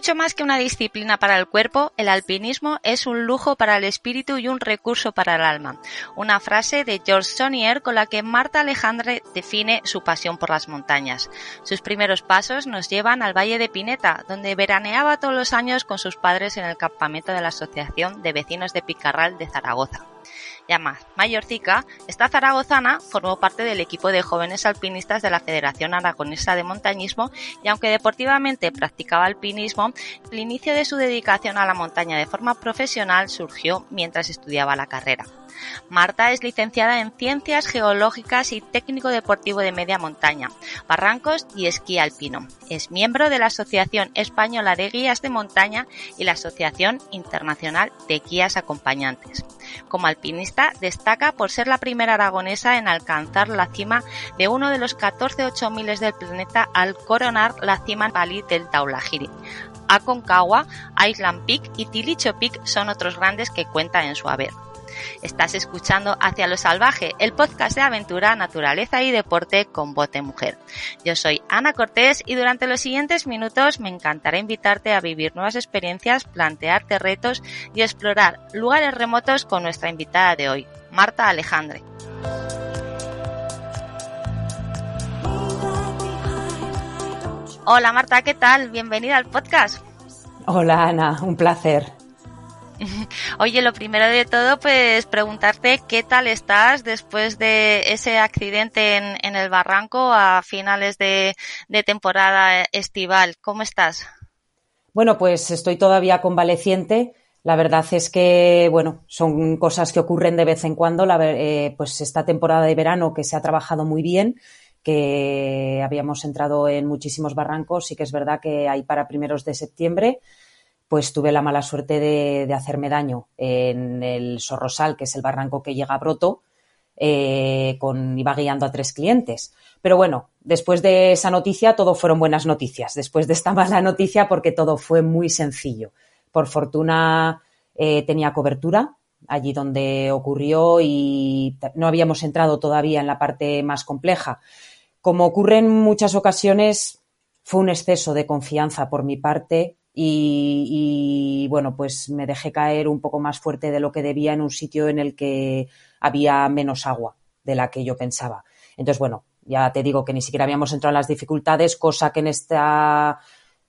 Mucho más que una disciplina para el cuerpo, el alpinismo es un lujo para el espíritu y un recurso para el alma. Una frase de George Sonier con la que Marta Alejandre define su pasión por las montañas. Sus primeros pasos nos llevan al Valle de Pineta, donde veraneaba todos los años con sus padres en el campamento de la Asociación de Vecinos de Picarral de Zaragoza más mayorcica, esta zaragozana formó parte del equipo de jóvenes alpinistas de la Federación Aragonesa de Montañismo y aunque deportivamente practicaba alpinismo, el inicio de su dedicación a la montaña de forma profesional surgió mientras estudiaba la carrera. Marta es licenciada en Ciencias Geológicas y Técnico Deportivo de Media Montaña, Barrancos y Esquí Alpino. Es miembro de la Asociación Española de Guías de Montaña y la Asociación Internacional de Guías Acompañantes. Como alpinista, destaca por ser la primera aragonesa en alcanzar la cima de uno de los 14 miles del planeta al coronar la cima Bali del Taulahiri. Aconcagua, Island Peak y Tilicho Peak son otros grandes que cuenta en su haber. Estás escuchando Hacia lo Salvaje, el podcast de aventura, naturaleza y deporte con bote mujer. Yo soy Ana Cortés y durante los siguientes minutos me encantará invitarte a vivir nuevas experiencias, plantearte retos y explorar lugares remotos con nuestra invitada de hoy, Marta Alejandre. Hola Marta, ¿qué tal? Bienvenida al podcast. Hola Ana, un placer. Oye, lo primero de todo, pues preguntarte qué tal estás después de ese accidente en, el barranco a finales de, temporada estival. ¿Cómo estás? Bueno, pues estoy todavía convaleciente. La verdad es que, bueno, son cosas que ocurren de vez en cuando. Eh, pues esta temporada de verano que se ha trabajado muy bien, que habíamos entrado en muchísimos barrancos, y que es verdad que hay para primeros de septiembre pues tuve la mala suerte de, hacerme daño en el Sorrosal, que es el barranco que llega a Broto, eh, con, iba guiando a tres clientes. Pero bueno, después de esa noticia todo fueron buenas noticias. Después de esta mala noticia porque todo fue muy sencillo. Por fortuna eh, tenía cobertura allí donde ocurrió y no habíamos entrado todavía en la parte más compleja. Como ocurre en muchas ocasiones, fue un exceso de confianza por mi parte y, bueno, pues me dejé caer un poco más fuerte de lo que debía en un sitio en el que había menos agua de la que yo pensaba. Entonces, bueno, ya te digo que ni siquiera habíamos entrado en las dificultades, cosa que en esta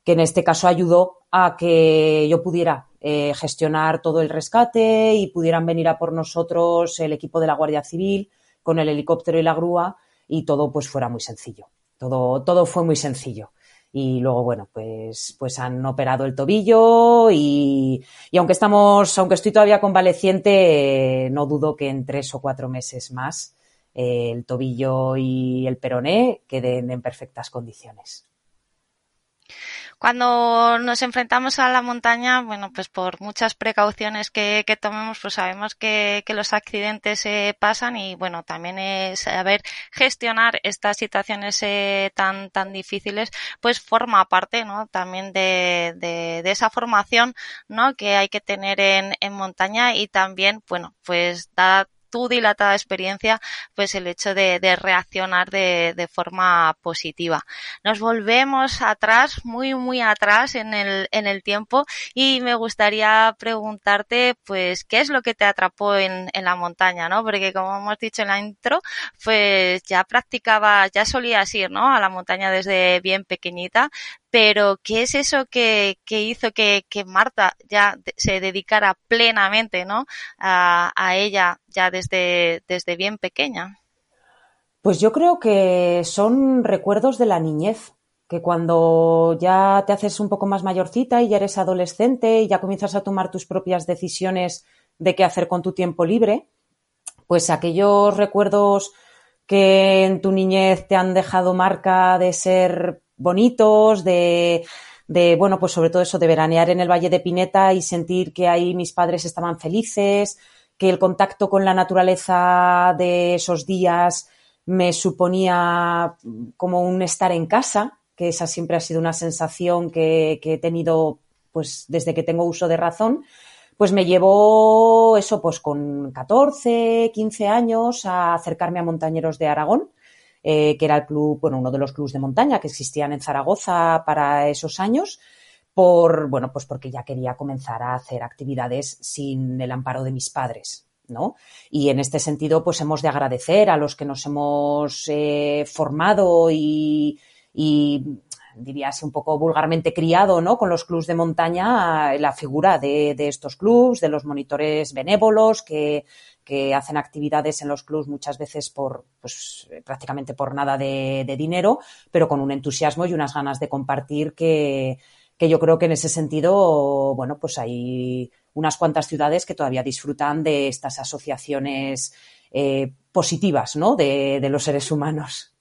que en este caso ayudó a que yo pudiera eh, gestionar todo el rescate y pudieran venir a por nosotros el equipo de la Guardia Civil con el helicóptero y la grúa y todo pues fuera muy sencillo. Todo, todo fue muy sencillo y luego, bueno, pues, pues han operado el tobillo y, y aunque estamos, aunque estoy todavía convaleciente, no dudo que en tres o cuatro meses más eh, el tobillo y el peroné queden en perfectas condiciones. Cuando nos enfrentamos a la montaña, bueno, pues por muchas precauciones que, que tomemos, pues sabemos que, los accidentes se pasan y bueno, también es saber gestionar estas situaciones eh, tan, tan difíciles, pues forma parte, ¿no? También de, de, de esa formación, ¿no? Que hay que tener en, en montaña y también, bueno, pues da tu dilatada experiencia, pues el hecho de, reaccionar de, de, forma positiva. Nos volvemos atrás, muy, muy atrás en el, en el tiempo y me gustaría preguntarte, pues, ¿qué es lo que te atrapó en, en la montaña, no? Porque como hemos dicho en la intro, pues ya practicaba, ya solías ir, ¿no? A la montaña desde bien pequeñita, pero ¿qué es eso que, hizo que, Marta ya se dedicara plenamente ¿no? a, ella ya desde, desde bien pequeña? Pues yo creo que son recuerdos de la niñez que cuando ya te haces un poco más mayorcita y ya eres adolescente y ya comienzas a tomar tus propias decisiones de qué hacer con tu tiempo libre, pues aquellos recuerdos que en tu niñez te han dejado marca de ser bonitos, de, de, bueno, pues sobre todo eso, de veranear en el Valle de Pineta y sentir que ahí mis padres estaban felices, que el contacto con la naturaleza de esos días me suponía como un estar en casa, que esa siempre ha sido una sensación que, he tenido pues desde que tengo uso de razón pues me llevó eso, pues con 14, 15 años a acercarme a Montañeros de Aragón, eh, que era el club, bueno, uno de los clubes de montaña que existían en Zaragoza para esos años, por, bueno, pues porque ya quería comenzar a hacer actividades sin el amparo de mis padres. ¿no? Y en este sentido, pues hemos de agradecer a los que nos hemos eh, formado y, diría así un poco vulgarmente criado, ¿no? Con los clubs de montaña, la figura de, de estos clubs, de los monitores benévolos que, que hacen actividades en los clubs muchas veces por, pues prácticamente por nada de, dinero, pero con un entusiasmo y unas ganas de compartir que, que yo creo que en ese sentido, bueno, pues hay unas cuantas ciudades que todavía disfrutan de estas asociaciones eh, positivas, ¿no? De, de los seres humanos.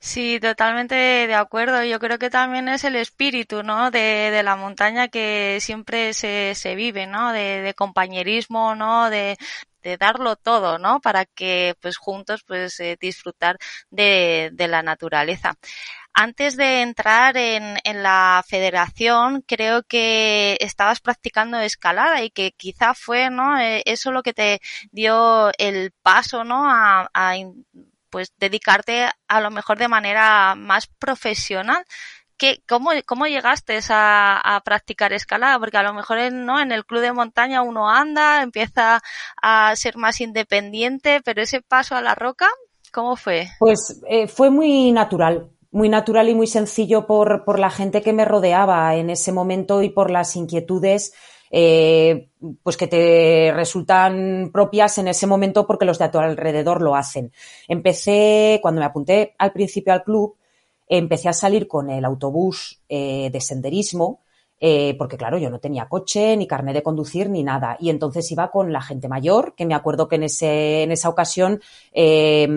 Sí, totalmente de acuerdo. Yo creo que también es el espíritu, ¿no? De, de la montaña que siempre se, se vive, ¿no? De compañerismo, ¿no? De, de darlo todo, ¿no? Para que, pues, juntos, pues, eh, disfrutar de, de la naturaleza. Antes de entrar en, en, la federación, creo que estabas practicando escalada y que quizá fue, ¿no? Eh, eso lo que te dio el paso, ¿no? A, a pues dedicarte a lo mejor de manera más profesional. ¿Qué, cómo, ¿Cómo llegaste a, practicar escalada? Porque a lo mejor en, el club de montaña uno anda, empieza a ser más independiente, pero ese paso a la roca, ¿cómo fue? Pues eh, fue muy natural, muy natural y muy sencillo por, por la gente que me rodeaba en ese momento y por las inquietudes eh, pues que te resultan propias en ese momento porque los de a tu alrededor lo hacen. Empecé, cuando me apunté al principio al club, empecé a salir con el autobús eh, de senderismo, eh, porque claro, yo no tenía coche, ni carnet de conducir, ni nada. Y entonces iba con la gente mayor, que me acuerdo que en, ese, en esa ocasión eh,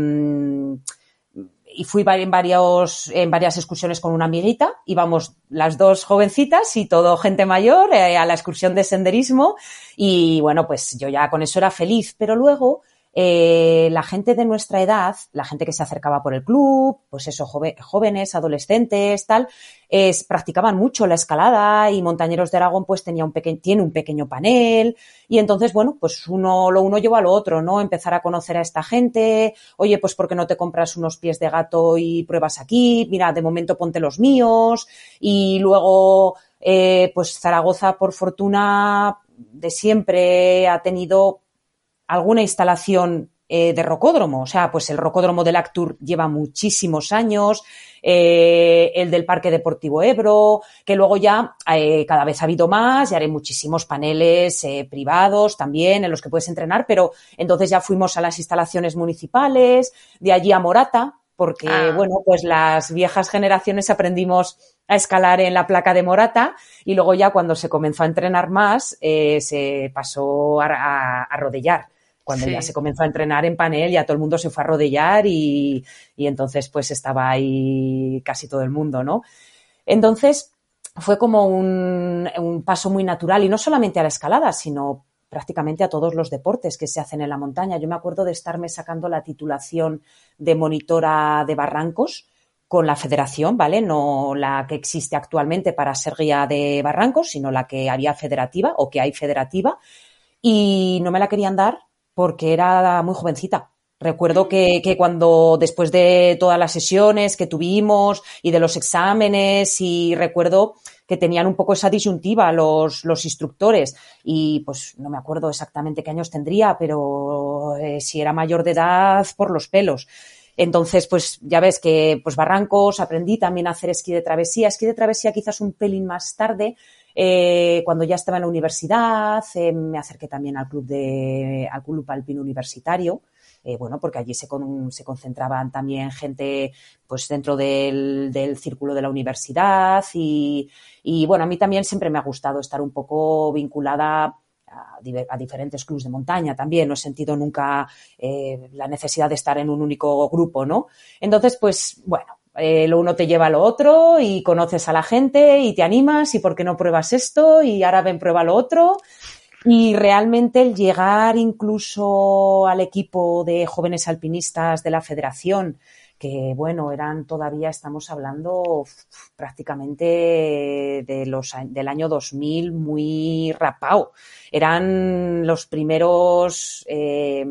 y fui en, en varias excursiones con una amiguita, íbamos las dos jovencitas y todo gente mayor eh, a la excursión de senderismo. Y bueno, pues yo ya con eso era feliz, pero luego eh, la gente de nuestra edad, la gente que se acercaba por el club, pues eso, jóvenes, adolescentes, tal, es, practicaban mucho la escalada y Montañeros de Aragón pues tenía un pequeño, tiene un pequeño panel y entonces, bueno, pues uno, lo uno lleva a otro, ¿no? Empezar a conocer a esta gente, oye, pues ¿por qué no te compras unos pies de gato y pruebas aquí? Mira, de momento ponte los míos y luego, eh, pues Zaragoza, por fortuna, de siempre ha tenido alguna instalación eh, de rocódromo. O sea, pues el rocódromo del Actur lleva muchísimos años, eh, el del Parque Deportivo Ebro, que luego ya eh, cada vez ha habido más, ya haré muchísimos paneles privados también en los que puedes entrenar, pero entonces ya fuimos a las instalaciones municipales, de allí a Morata, porque, ah. bueno, pues las viejas generaciones aprendimos a escalar en la placa de Morata y luego ya cuando se comenzó a entrenar más se pasó a, a, a rodellar cuando sí. ya se comenzó a entrenar en panel, ya todo el mundo se fue a rodellar y, y, entonces pues estaba ahí casi todo el mundo, ¿no? Entonces fue como un, un, paso muy natural y no solamente a la escalada, sino prácticamente a todos los deportes que se hacen en la montaña. Yo me acuerdo de estarme sacando la titulación de monitora de barrancos con la federación, ¿vale? No la que existe actualmente para ser guía de barrancos, sino la que había federativa o que hay federativa. Y no me la querían dar porque era muy jovencita. Recuerdo que, que, cuando después de todas las sesiones que tuvimos y de los exámenes y recuerdo que tenían un poco esa disyuntiva los, los instructores y pues no me acuerdo exactamente qué años tendría, pero eh, si era mayor de edad por los pelos. Entonces, pues ya ves que pues Barrancos aprendí también a hacer esquí de travesía. Esquí de travesía quizás un pelín más tarde, eh, cuando ya estaba en la universidad, eh, me acerqué también al club de, al club alpino universitario, eh, bueno, porque allí se, se, concentraban también gente pues dentro del, del círculo de la universidad y, y, bueno, a mí también siempre me ha gustado estar un poco vinculada a, diferentes clubes de montaña también. No he sentido nunca la necesidad de estar en un único grupo, ¿no? Entonces, pues, bueno, lo uno te lleva a lo otro y conoces a la gente y te animas y por qué no pruebas esto y ahora ven prueba lo otro. Y realmente el llegar incluso al equipo de jóvenes alpinistas de la federación, que bueno, eran todavía, estamos hablando prácticamente de los, del año 2000 muy rapao. Eran los primeros, eh,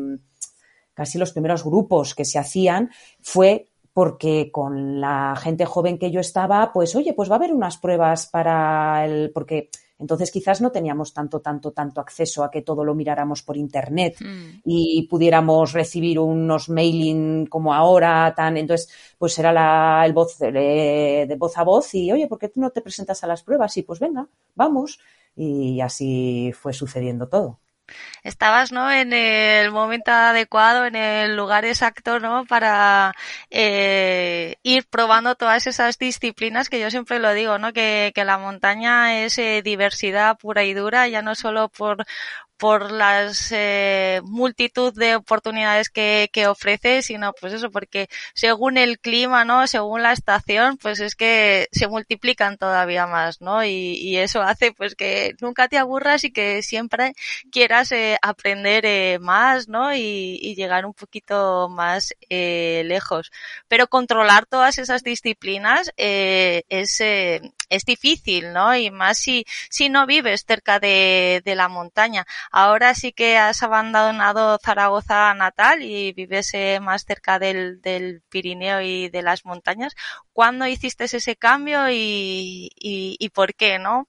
casi los primeros grupos que se hacían, fue porque con la gente joven que yo estaba, pues oye, pues va a haber unas pruebas para el, porque entonces quizás no teníamos tanto, tanto, tanto acceso a que todo lo miráramos por internet mm. y pudiéramos recibir unos mailing como ahora, tan, entonces pues era la, el voz de, de voz a voz y oye, ¿por qué tú no te presentas a las pruebas? Y pues venga, vamos. Y así fue sucediendo todo estabas ¿no? en el momento adecuado, en el lugar exacto, ¿no? Para eh, ir probando todas esas disciplinas que yo siempre lo digo, ¿no? Que, la montaña es eh, diversidad pura y dura, ya no solo por, por las eh, multitud de oportunidades que, que ofrece, sino pues eso, porque según el clima, ¿no? Según la estación, pues es que se multiplican todavía más, ¿no? Y, y eso hace pues que nunca te aburras y que siempre quieras eh, aprender eh, más, ¿no? Y, y, llegar un poquito más eh, lejos. Pero controlar todas esas disciplinas eh, es, eh, es difícil, ¿no? Y más si, si no vives cerca de, de la montaña. Ahora sí que has abandonado Zaragoza natal y vives eh, más cerca del, del, Pirineo y de las montañas. ¿Cuándo hiciste ese cambio y, y, por qué, no?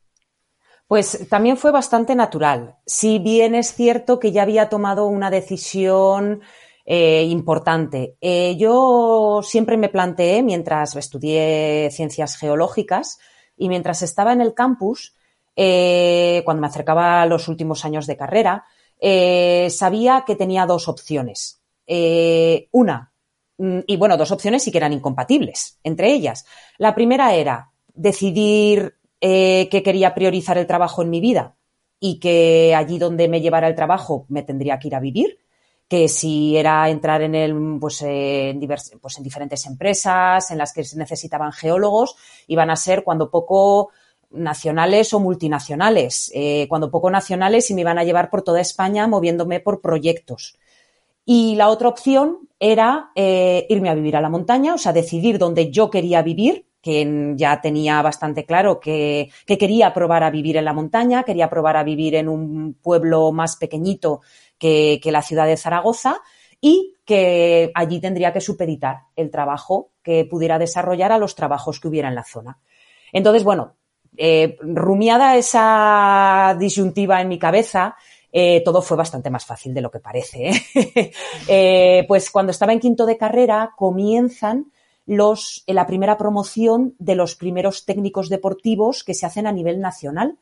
Pues también fue bastante natural. Si bien es cierto que ya había tomado una decisión eh, importante. Eh, yo siempre me planteé, mientras estudié ciencias geológicas y mientras estaba en el campus, eh, cuando me acercaba a los últimos años de carrera, eh, sabía que tenía dos opciones. Eh, una, mm, y bueno, dos opciones sí que eran incompatibles entre ellas. La primera era decidir que quería priorizar el trabajo en mi vida y que allí donde me llevara el trabajo me tendría que ir a vivir que si era entrar en el, pues, en divers, pues en diferentes empresas en las que se necesitaban geólogos, iban a ser cuando poco nacionales o multinacionales, eh, cuando poco nacionales y me iban a llevar por toda España moviéndome por proyectos. Y la otra opción era eh, irme a vivir a la montaña, o sea, decidir dónde yo quería vivir, que ya tenía bastante claro que, que, quería probar a vivir en la montaña, quería probar a vivir en un pueblo más pequeñito que, la ciudad de Zaragoza y que allí tendría que supeditar el trabajo que pudiera desarrollar a los trabajos que hubiera en la zona. Entonces, bueno, eh, rumiada esa disyuntiva en mi cabeza, eh, todo fue bastante más fácil de lo que parece. eh, pues cuando estaba en quinto de carrera comienzan los, la primera promoción de los primeros técnicos deportivos que se hacen a nivel nacional.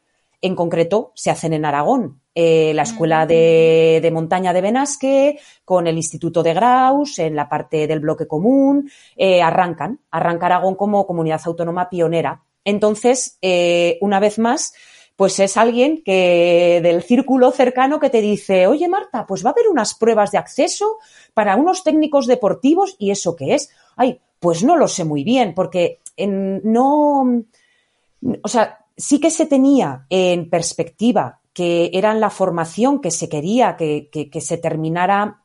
En concreto, se hacen en Aragón. Eh, la Escuela de, de, Montaña de Benasque, con el Instituto de Graus, en la parte del bloque común, eh, arrancan. Arranca Aragón como comunidad autónoma pionera entonces, eh, una vez más, pues es alguien que del círculo cercano que te dice, oye Marta, pues va a haber unas pruebas de acceso para unos técnicos deportivos y eso qué es. Ay, pues no lo sé muy bien, porque en, no, o sea, sí que se tenía en perspectiva que era la formación que se quería que, que, que se terminara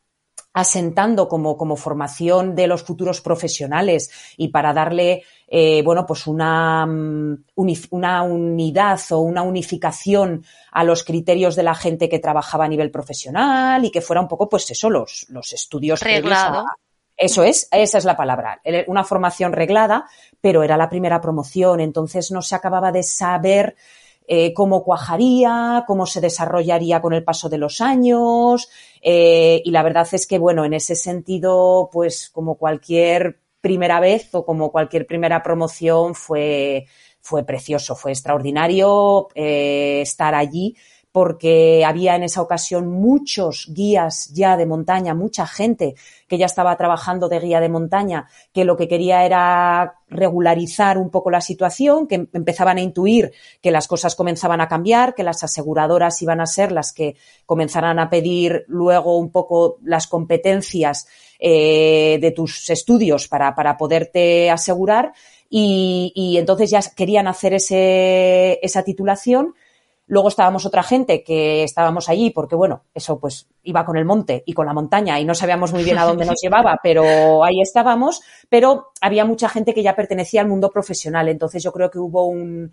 asentando como, como, formación de los futuros profesionales y para darle eh, bueno, pues una, mm, una unidad o una unificación a los criterios de la gente que trabajaba a nivel profesional y que fuera un poco, pues eso, los, los estudios reglado. Eso es, esa es la palabra. Una formación reglada, pero era la primera promoción, entonces no se acababa de saber eh, cómo cuajaría, cómo se desarrollaría con el paso de los años. Eh, y la verdad es que, bueno, en ese sentido, pues como cualquier primera vez o como cualquier primera promoción fue, fue precioso, fue extraordinario eh, estar allí porque había en esa ocasión muchos guías ya de montaña, mucha gente que ya estaba trabajando de guía de montaña, que lo que quería era regularizar un poco la situación, que empezaban a intuir que las cosas comenzaban a cambiar, que las aseguradoras iban a ser las que comenzaran a pedir luego un poco las competencias eh, de tus estudios para, para poderte asegurar. Y, y, entonces ya querían hacer ese, esa titulación Luego estábamos otra gente que estábamos allí porque, bueno, eso pues iba con el monte y con la montaña y no sabíamos muy bien a dónde nos llevaba, pero ahí estábamos. Pero había mucha gente que ya pertenecía al mundo profesional. Entonces yo creo que hubo un,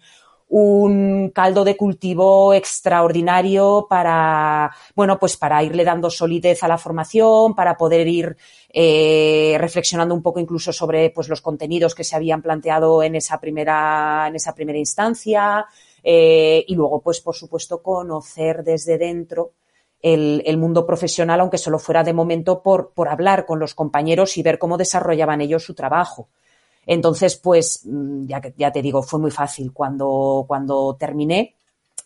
un caldo de cultivo extraordinario para, bueno, pues para irle dando solidez a la formación, para poder ir eh, reflexionando un poco incluso sobre pues los contenidos que se habían planteado en esa primera, en esa primera instancia, eh, y luego, pues, por supuesto, conocer desde dentro el, mundo profesional, aunque solo fuera de momento por, por hablar con los compañeros y ver cómo desarrollaban ellos su trabajo. Entonces, pues, mm, ya, te digo, fue muy fácil. Cuando, cuando terminé,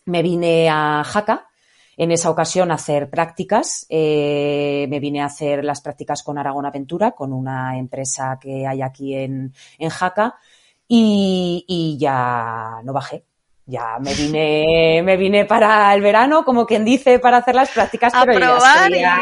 me vine a Jaca, en esa ocasión a hacer prácticas. Eh, me vine a hacer las prácticas con Aragón Aventura, con una empresa que hay aquí en, en Jaca, y ya no bajé ya me vine, me vine para el verano, como quien dice, para hacer las prácticas, pero ya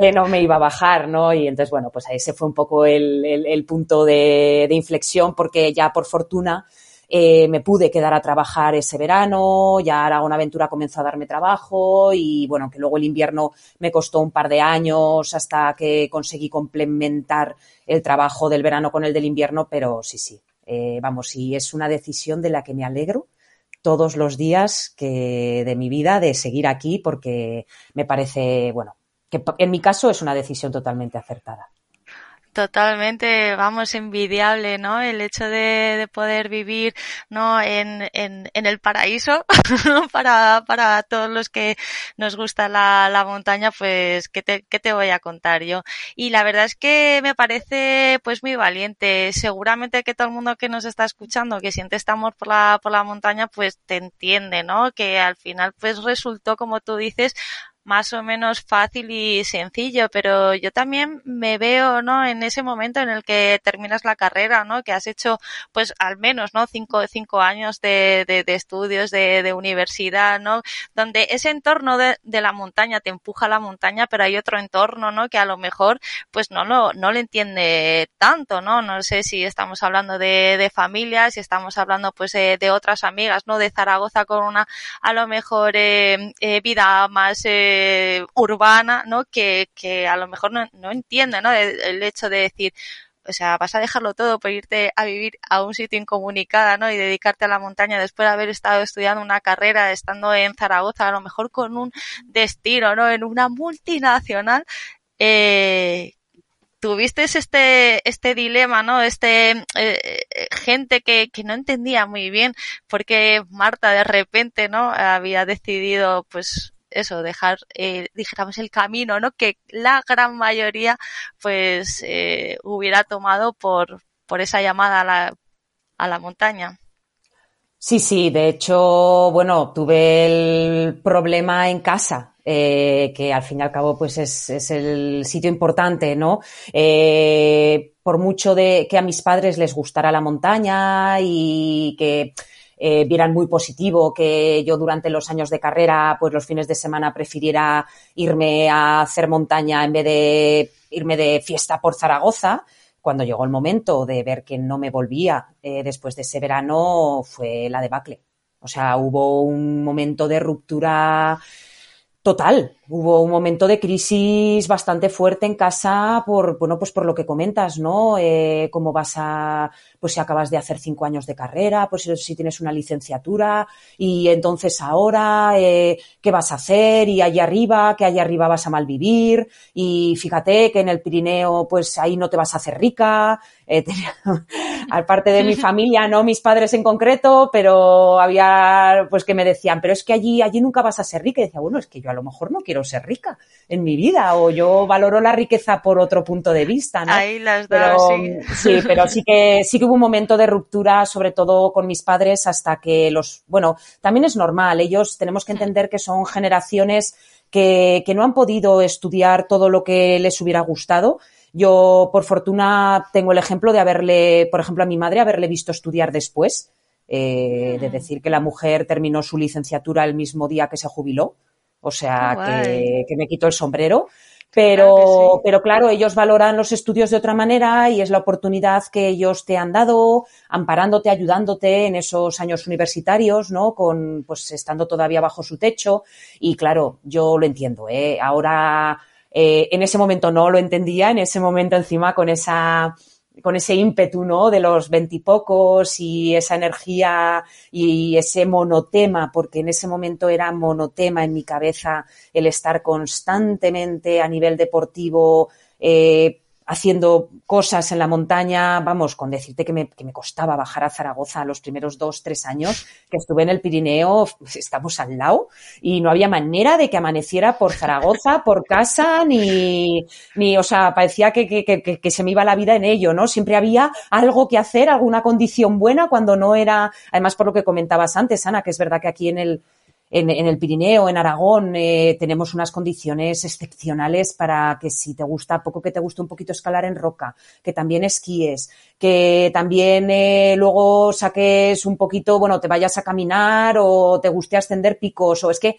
que no me iba a bajar, ¿no? Y entonces, bueno, pues ese fue un poco el, punto de, inflexión, porque ya por fortuna eh, me pude quedar a trabajar ese verano, ya Aragón Aventura comenzó a darme trabajo y bueno, que luego el invierno me costó un par de años hasta que conseguí complementar el trabajo del verano con el del invierno, pero sí, sí, eh, vamos, y es una decisión de la que me alegro todos los días que de mi vida de seguir aquí porque me parece, bueno, que en mi caso es una decisión totalmente acertada. Totalmente, vamos, envidiable, ¿no? El hecho de, de poder vivir, ¿no? En, en, en el paraíso, para, para todos los que nos gusta la, la montaña, pues, ¿qué te, ¿qué te voy a contar yo? Y la verdad es que me parece, pues, muy valiente. Seguramente que todo el mundo que nos está escuchando, que siente este amor por la, por la montaña, pues, te entiende, ¿no? Que al final, pues, resultó, como tú dices, más o menos fácil y sencillo, pero yo también me veo, ¿no? En ese momento en el que terminas la carrera, ¿no? Que has hecho, pues, al menos, ¿no? Cinco, cinco años de, de, de estudios, de, de, universidad, ¿no? Donde ese entorno de, de, la montaña te empuja a la montaña, pero hay otro entorno, ¿no? Que a lo mejor, pues, no lo, no le entiende tanto, ¿no? No sé si estamos hablando de, de familia, si estamos hablando, pues, de, otras amigas, ¿no? De Zaragoza con una, a lo mejor, eh, eh, vida más, eh, eh, urbana, ¿no? Que, que a lo mejor no, entiende, ¿no? El, hecho de decir, o sea, vas a dejarlo todo por irte a vivir a un sitio incomunicada, ¿no? Y dedicarte a la montaña después de haber estado estudiando una carrera, estando en Zaragoza, a lo mejor con un destino, ¿no? En una multinacional, eh, tuviste este, este dilema, ¿no? Este, eh, gente que, que no entendía muy bien por qué Marta de repente, ¿no? Había decidido, pues, eso, dejar, eh, dijéramos, el camino, ¿no? Que la gran mayoría, pues, eh, hubiera tomado por, por esa llamada a la, a la montaña. Sí, sí, de hecho, bueno, tuve el problema en casa, eh, que al fin y al cabo pues es, es el sitio importante, ¿no? Eh, por mucho de que a mis padres les gustara la montaña y que eh, vieran muy positivo que yo durante los años de carrera, pues los fines de semana prefiriera irme a hacer montaña en vez de irme de fiesta por Zaragoza. Cuando llegó el momento de ver que no me volvía eh, después de ese verano, fue la debacle. O sea, hubo un momento de ruptura Total, hubo un momento de crisis bastante fuerte en casa por, bueno, pues por lo que comentas, ¿no? Eh, cómo vas a, pues si acabas de hacer cinco años de carrera, pues si tienes una licenciatura y entonces ahora, eh, ¿qué vas a hacer? Y allá arriba, que allá arriba vas a malvivir y fíjate que en el Pirineo, pues ahí no te vas a hacer rica. eh, aparte de mi familia, no mis padres en concreto, pero había pues que me decían, pero es que allí, allí nunca vas a ser rica. Y decía, bueno, es que yo a lo mejor no quiero ser rica en mi vida, o yo valoro la riqueza por otro punto de vista, ¿no? Ahí las pero, sí. sí, pero sí que, sí que hubo un momento de ruptura, sobre todo con mis padres, hasta que los, bueno, también es normal, ellos tenemos que entender que son generaciones que, que no han podido estudiar todo lo que les hubiera gustado. Yo, por fortuna, tengo el ejemplo de haberle, por ejemplo, a mi madre, haberle visto estudiar después, eh, de decir que la mujer terminó su licenciatura el mismo día que se jubiló. O sea, que, que, me quitó el sombrero. Pero, claro sí. pero claro, ellos valoran los estudios de otra manera y es la oportunidad que ellos te han dado, amparándote, ayudándote en esos años universitarios, ¿no? Con, pues, estando todavía bajo su techo. Y claro, yo lo entiendo, ¿eh? Ahora, eh, en ese momento no lo entendía, en ese momento encima con esa, con ese ímpetu, ¿no? De los veintipocos y, y esa energía y ese monotema, porque en ese momento era monotema en mi cabeza el estar constantemente a nivel deportivo, eh, haciendo cosas en la montaña, vamos, con decirte que me, costaba bajar a Zaragoza los primeros dos, tres años que estuve en el Pirineo, pues estamos al lado y no había manera de que amaneciera por Zaragoza, por casa, ni, ni o sea, parecía que, que, que, que, se me iba la vida en ello, ¿no? Siempre había algo que hacer, alguna condición buena cuando no era, además por lo que comentabas antes, Ana, que es verdad que aquí en el, en, en, el Pirineo, en Aragón, eh, tenemos unas condiciones excepcionales para que si te gusta, poco que te guste un poquito escalar en roca, que también esquíes, que también eh, luego saques un poquito, bueno, te vayas a caminar o te guste ascender picos o es que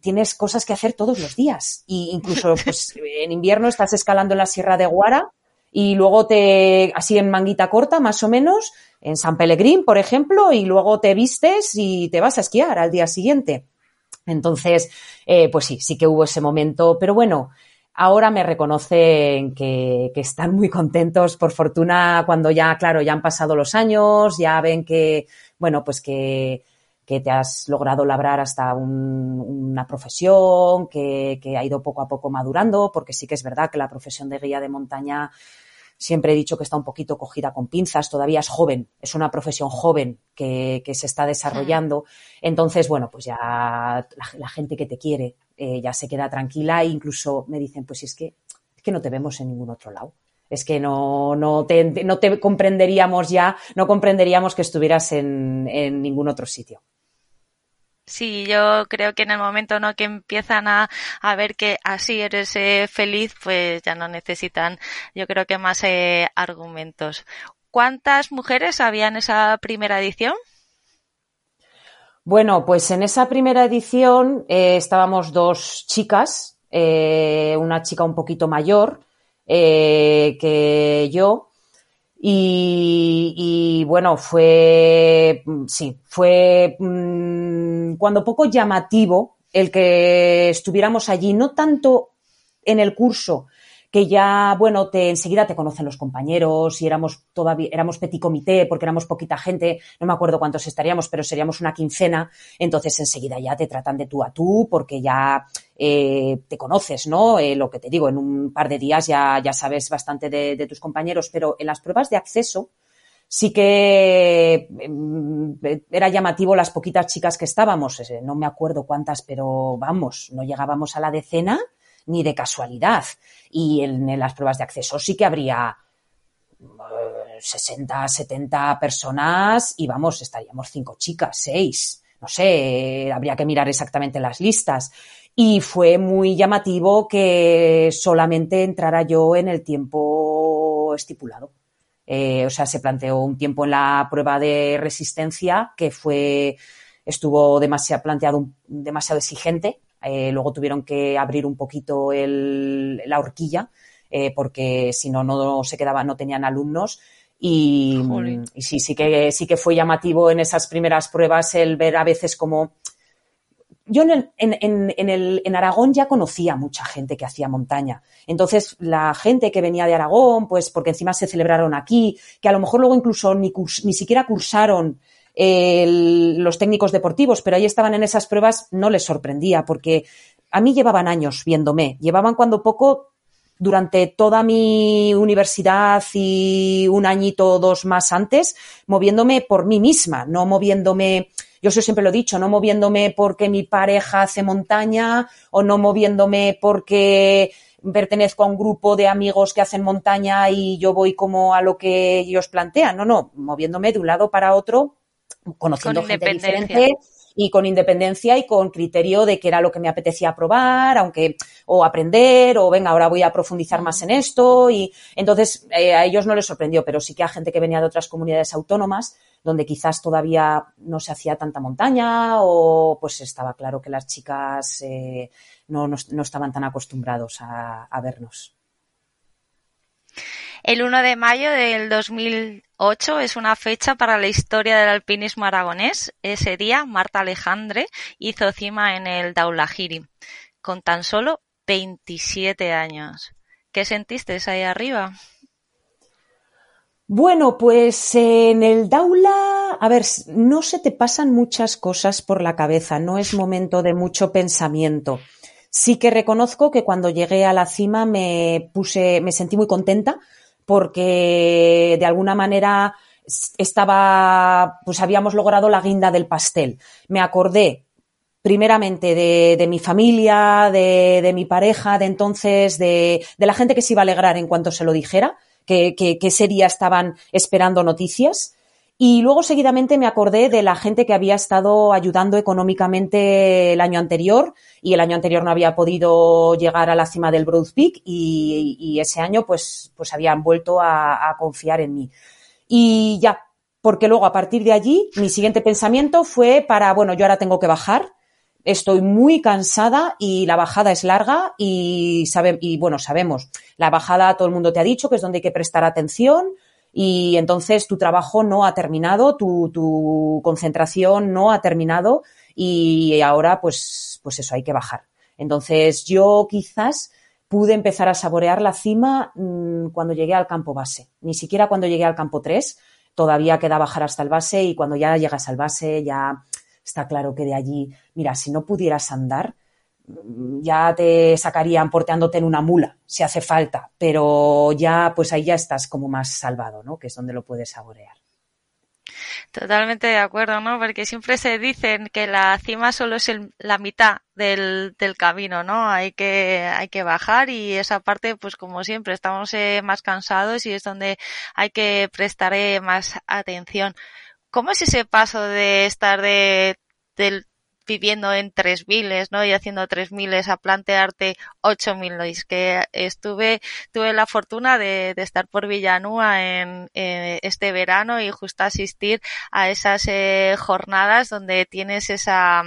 tienes cosas que hacer todos los días. Y incluso pues, en invierno estás escalando en la Sierra de Guara y luego te, así en manguita corta, más o menos, en San Pellegrín, por ejemplo, y luego te vistes y te vas a esquiar al día siguiente. Entonces, eh, pues sí, sí que hubo ese momento, pero bueno, ahora me reconocen que, que, están muy contentos, por fortuna, cuando ya, claro, ya han pasado los años, ya ven que, bueno, pues que, que te has logrado labrar hasta un, una profesión, que, que ha ido poco a poco madurando, porque sí que es verdad que la profesión de guía de montaña siempre he dicho que está un poquito cogida con pinzas, todavía es joven, es una profesión joven que, que se está desarrollando. Entonces, bueno, pues ya la, la gente que te quiere eh, ya se queda tranquila e incluso me dicen, pues es que, es que no te vemos en ningún otro lado. Es que no, no, te, no te comprenderíamos ya, no comprenderíamos que estuvieras en, en ningún otro sitio. Sí, yo creo que en el momento ¿no? que empiezan a, a ver que así eres eh, feliz, pues ya no necesitan, yo creo que más eh, argumentos. ¿Cuántas mujeres había en esa primera edición? Bueno, pues en esa primera edición eh, estábamos dos chicas, eh, una chica un poquito mayor eh, que yo, y, bueno, fue, sí, fue mmm, cuando poco llamativo el que estuviéramos allí, no tanto en el curso, que ya, bueno, te, enseguida te conocen los compañeros y éramos todavía, éramos petit comité porque éramos poquita gente, no me acuerdo cuántos estaríamos, pero seríamos una quincena, entonces enseguida ya te tratan de tú a tú porque ya eh, te conoces, ¿no? Eh, lo que te digo, en un par de días ya, ya sabes bastante de, de tus compañeros, pero en las pruebas de acceso, sí que era llamativo las poquitas chicas que estábamos, no me acuerdo cuántas, pero vamos, no llegábamos a la decena ni de casualidad. Y en, las pruebas de acceso sí que habría 60, 70 personas y vamos, estaríamos cinco chicas, seis. No sé, habría que mirar exactamente las listas. Y fue muy llamativo que solamente entrara yo en el tiempo estipulado. Eh, o sea, se planteó un tiempo en la prueba de resistencia que fue, estuvo demasiado planteado, demasiado exigente eh, luego tuvieron que abrir un poquito el, la horquilla eh, porque si no, no se quedaban, no tenían alumnos. Y, y, sí, sí que, sí que fue llamativo en esas primeras pruebas el ver a veces como... Yo en, el, en, en, el, en Aragón ya conocía mucha gente que hacía montaña. Entonces, la gente que venía de Aragón, pues porque encima se celebraron aquí, que a lo mejor luego incluso ni, ni siquiera cursaron los técnicos deportivos, pero ahí estaban en esas pruebas, no les sorprendía, porque a mí llevaban años viéndome, llevaban cuando poco durante toda mi universidad y un añito o dos más antes, moviéndome por mí misma, no moviéndome, yo eso siempre lo he dicho, no moviéndome porque mi pareja hace montaña o no moviéndome porque pertenezco a un grupo de amigos que hacen montaña y yo voy como a lo que ellos plantean, no, no, moviéndome de un lado para otro, conociendo gente diferente y con independencia y con criterio de que era lo que me apetecía probar, aunque, o aprender, o venga, ahora voy a profundizar más en esto. Y entonces eh, a ellos no les sorprendió, pero sí que a gente que venía de otras comunidades autónomas, donde quizás todavía no se hacía tanta montaña, o pues estaba claro que las chicas eh, no, no, estaban tan acostumbrados a, vernos. El 1 de mayo del 2008 es una fecha para la historia del alpinismo aragonés. Ese día, Marta Alejandre hizo cima en el Daulahiri, con tan solo 27 años. ¿Qué sentiste ahí arriba? Bueno, pues en el Daula, a ver, no se te pasan muchas cosas por la cabeza, no es momento de mucho pensamiento. Sí que reconozco que cuando llegué a la cima me puse, me sentí muy contenta porque de alguna manera estaba, pues habíamos logrado la guinda del pastel. Me acordé primeramente de, mi familia, de, mi pareja, de entonces, de, la gente que se iba a alegrar en cuanto se lo dijera, que, que, que ese día estaban esperando noticias. Y luego seguidamente me acordé de la gente que había estado ayudando económicamente el año anterior y el año anterior no había podido llegar a la cima del Broad Peak y, ese año pues, pues habían vuelto a, confiar en mí. Y ya, porque luego a partir de allí mi siguiente pensamiento fue para, bueno, yo ahora tengo que bajar, estoy muy cansada y la bajada es larga y, sabe, y bueno, sabemos, la bajada todo el mundo te ha dicho que es donde hay que prestar atención, y entonces tu trabajo no ha terminado, tu, tu concentración no ha terminado y ahora pues, pues eso, hay que bajar. Entonces yo quizás pude empezar a saborear la cima mmm, cuando llegué al campo base, ni siquiera cuando llegué al campo 3, todavía queda bajar hasta el base y cuando ya llegas al base ya está claro que de allí, mira, si no pudieras andar, ya te sacarían porteándote en una mula, si hace falta, pero ya, pues ahí ya estás como más salvado, ¿no? Que es donde lo puedes saborear. Totalmente de acuerdo, ¿no? Porque siempre se dicen que la cima solo es la mitad del, del, camino, ¿no? Hay que, hay que bajar y esa parte, pues como siempre, estamos eh, más cansados y es donde hay que prestar más atención. ¿Cómo es ese paso de estar de, del viviendo en tres miles, ¿no? Y haciendo tres miles a plantearte ocho mil, Es que estuve, tuve la fortuna de, estar por Villanúa en, este verano y justo asistir a esas eh, jornadas donde tienes esa,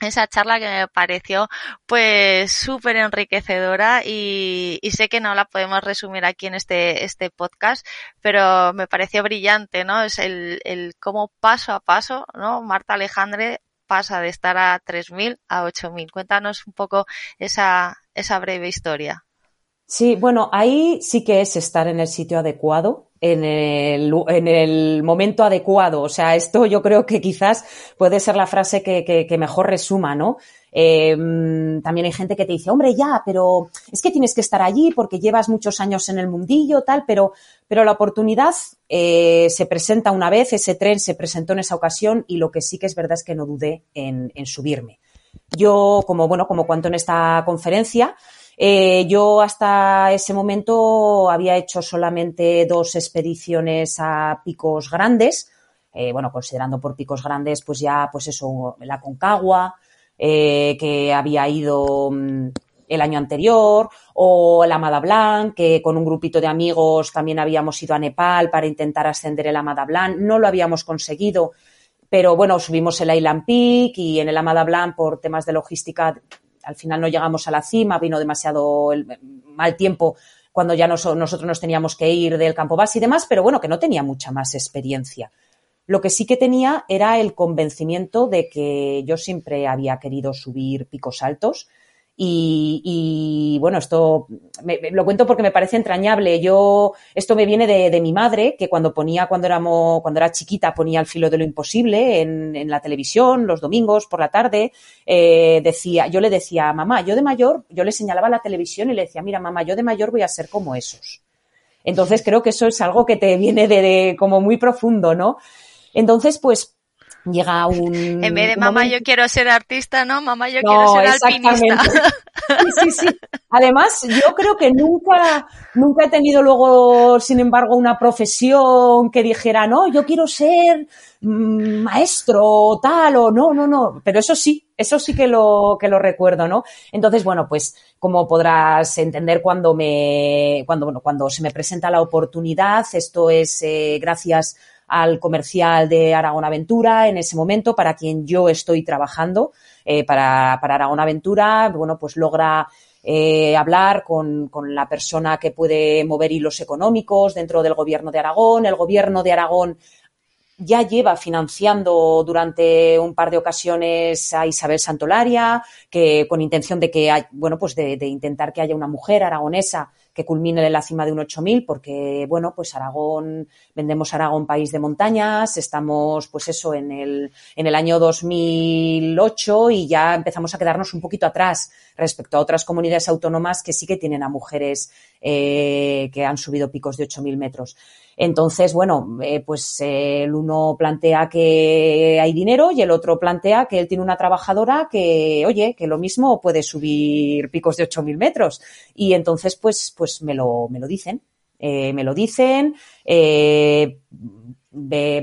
esa charla que me pareció pues súper enriquecedora y, y, sé que no la podemos resumir aquí en este, este podcast, pero me pareció brillante, ¿no? Es el, el cómo paso a paso, ¿no? Marta Alejandre pasa de estar a 3.000 a 8.000. Cuéntanos un poco esa, esa breve historia. Sí, bueno, ahí sí que es estar en el sitio adecuado, en el, en el momento adecuado. O sea, esto yo creo que quizás puede ser la frase que, que, que mejor resuma, ¿no? Eh, también hay gente que te dice, hombre, ya, pero es que tienes que estar allí porque llevas muchos años en el mundillo, tal, pero, pero la oportunidad eh, se presenta una vez, ese tren se presentó en esa ocasión y lo que sí que es verdad es que no dudé en, en subirme. Yo, como bueno, como cuento en esta conferencia, eh, yo hasta ese momento había hecho solamente dos expediciones a picos grandes, eh, bueno, considerando por picos grandes, pues ya, pues eso, la Concagua, eh, que había ido mm, el año anterior, o la Amada Blanc, que con un grupito de amigos también habíamos ido a Nepal para intentar ascender el Amada Blanc. No lo habíamos conseguido, pero bueno, subimos el Island Peak y en el Amada Blanc por temas de logística al final no llegamos a la cima, vino demasiado mal tiempo cuando ya nosotros nos teníamos que ir del campo base y demás, pero bueno, que no tenía mucha más experiencia. Lo que sí que tenía era el convencimiento de que yo siempre había querido subir picos altos Y, bueno, esto lo cuento porque me parece entrañable. Yo, esto me viene de, mi madre, que cuando ponía, cuando éramos, cuando era chiquita, ponía el filo de lo imposible en, la televisión, los domingos, por la tarde, eh, decía, yo le decía, mamá, yo de mayor, yo le señalaba la televisión y le decía, mira, mamá, yo de mayor voy a ser como esos. Entonces creo que eso es algo que te viene de como muy profundo, ¿no? Entonces, pues, llega un... En vez de mamá yo quiero ser artista, ¿no? Mamá yo quiero ser alpinista. Sí, sí, sí. Además, yo creo que nunca, nunca he tenido luego, sin embargo, una profesión que dijera, no, yo quiero ser mm, maestro o tal, o no, no, no. Pero eso sí, eso sí que lo, que lo recuerdo, ¿no? Entonces, bueno, pues, como podrás entender cuando me, cuando, bueno, cuando se me presenta la oportunidad, esto es eh, gracias al comercial de Aragón Aventura en ese momento, para quien yo estoy trabajando, eh, para, para Aragón Aventura, bueno, pues logra eh, hablar con, con, la persona que puede mover hilos económicos dentro del gobierno de Aragón. El gobierno de Aragón ya lleva financiando durante un par de ocasiones a Isabel Santolaria, que con intención de que, bueno, pues de intentar que haya una mujer aragonesa que culmine en la cima de un 8000, porque, bueno, pues Aragón, vendemos Aragón país de montañas, estamos, pues eso, en el, en el año 2008 y ya empezamos a quedarnos un poquito atrás respecto a otras comunidades autónomas que sí que tienen a mujeres eh, que han subido picos de 8.000 metros. Entonces, bueno, eh, pues eh, el uno plantea que hay dinero y el otro plantea que él tiene una trabajadora que, oye, que lo mismo puede subir picos de 8.000 metros. Y entonces, pues, pues me lo, me lo dicen. Eh, me lo dicen, eh,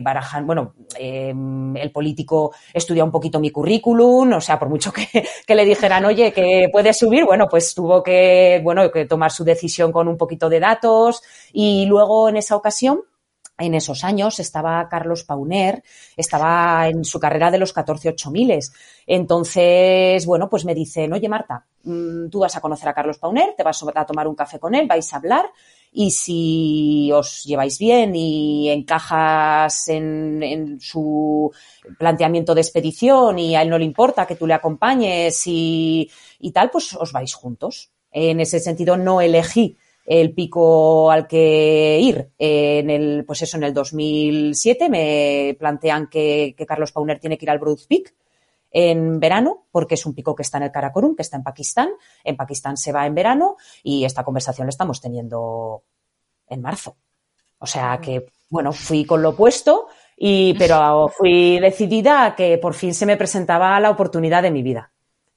barajan, bueno, em, el político estudia un poquito mi currículum, o sea, por mucho que, que, le dijeran, oye, que puede subir, bueno, pues tuvo que, bueno, que tomar su decisión con un poquito de datos y luego en esa ocasión en esos años estaba Carlos Pauner, estaba en su carrera de los 14 miles. Entonces, bueno, pues me dicen, oye Marta, mm, tú vas a conocer a Carlos Pauner, te vas a tomar un café con él, vais a hablar y si os lleváis bien y encajas en, su planteamiento de expedición y a él no le importa que tú le acompañes y tal, pues os vais juntos. En ese sentido, no elegí el pico al que ir. en el, pues eso, en el 2007 me plantean que, Carlos Pauner tiene que ir al Bruce Peak en verano, porque es un pico que está en el Karakorum, que está en Pakistán. En Pakistán se va en verano y esta conversación la estamos teniendo en marzo. O sea que, bueno, fui con lo opuesto, y, pero fui decidida a que por fin se me presentaba la oportunidad de mi vida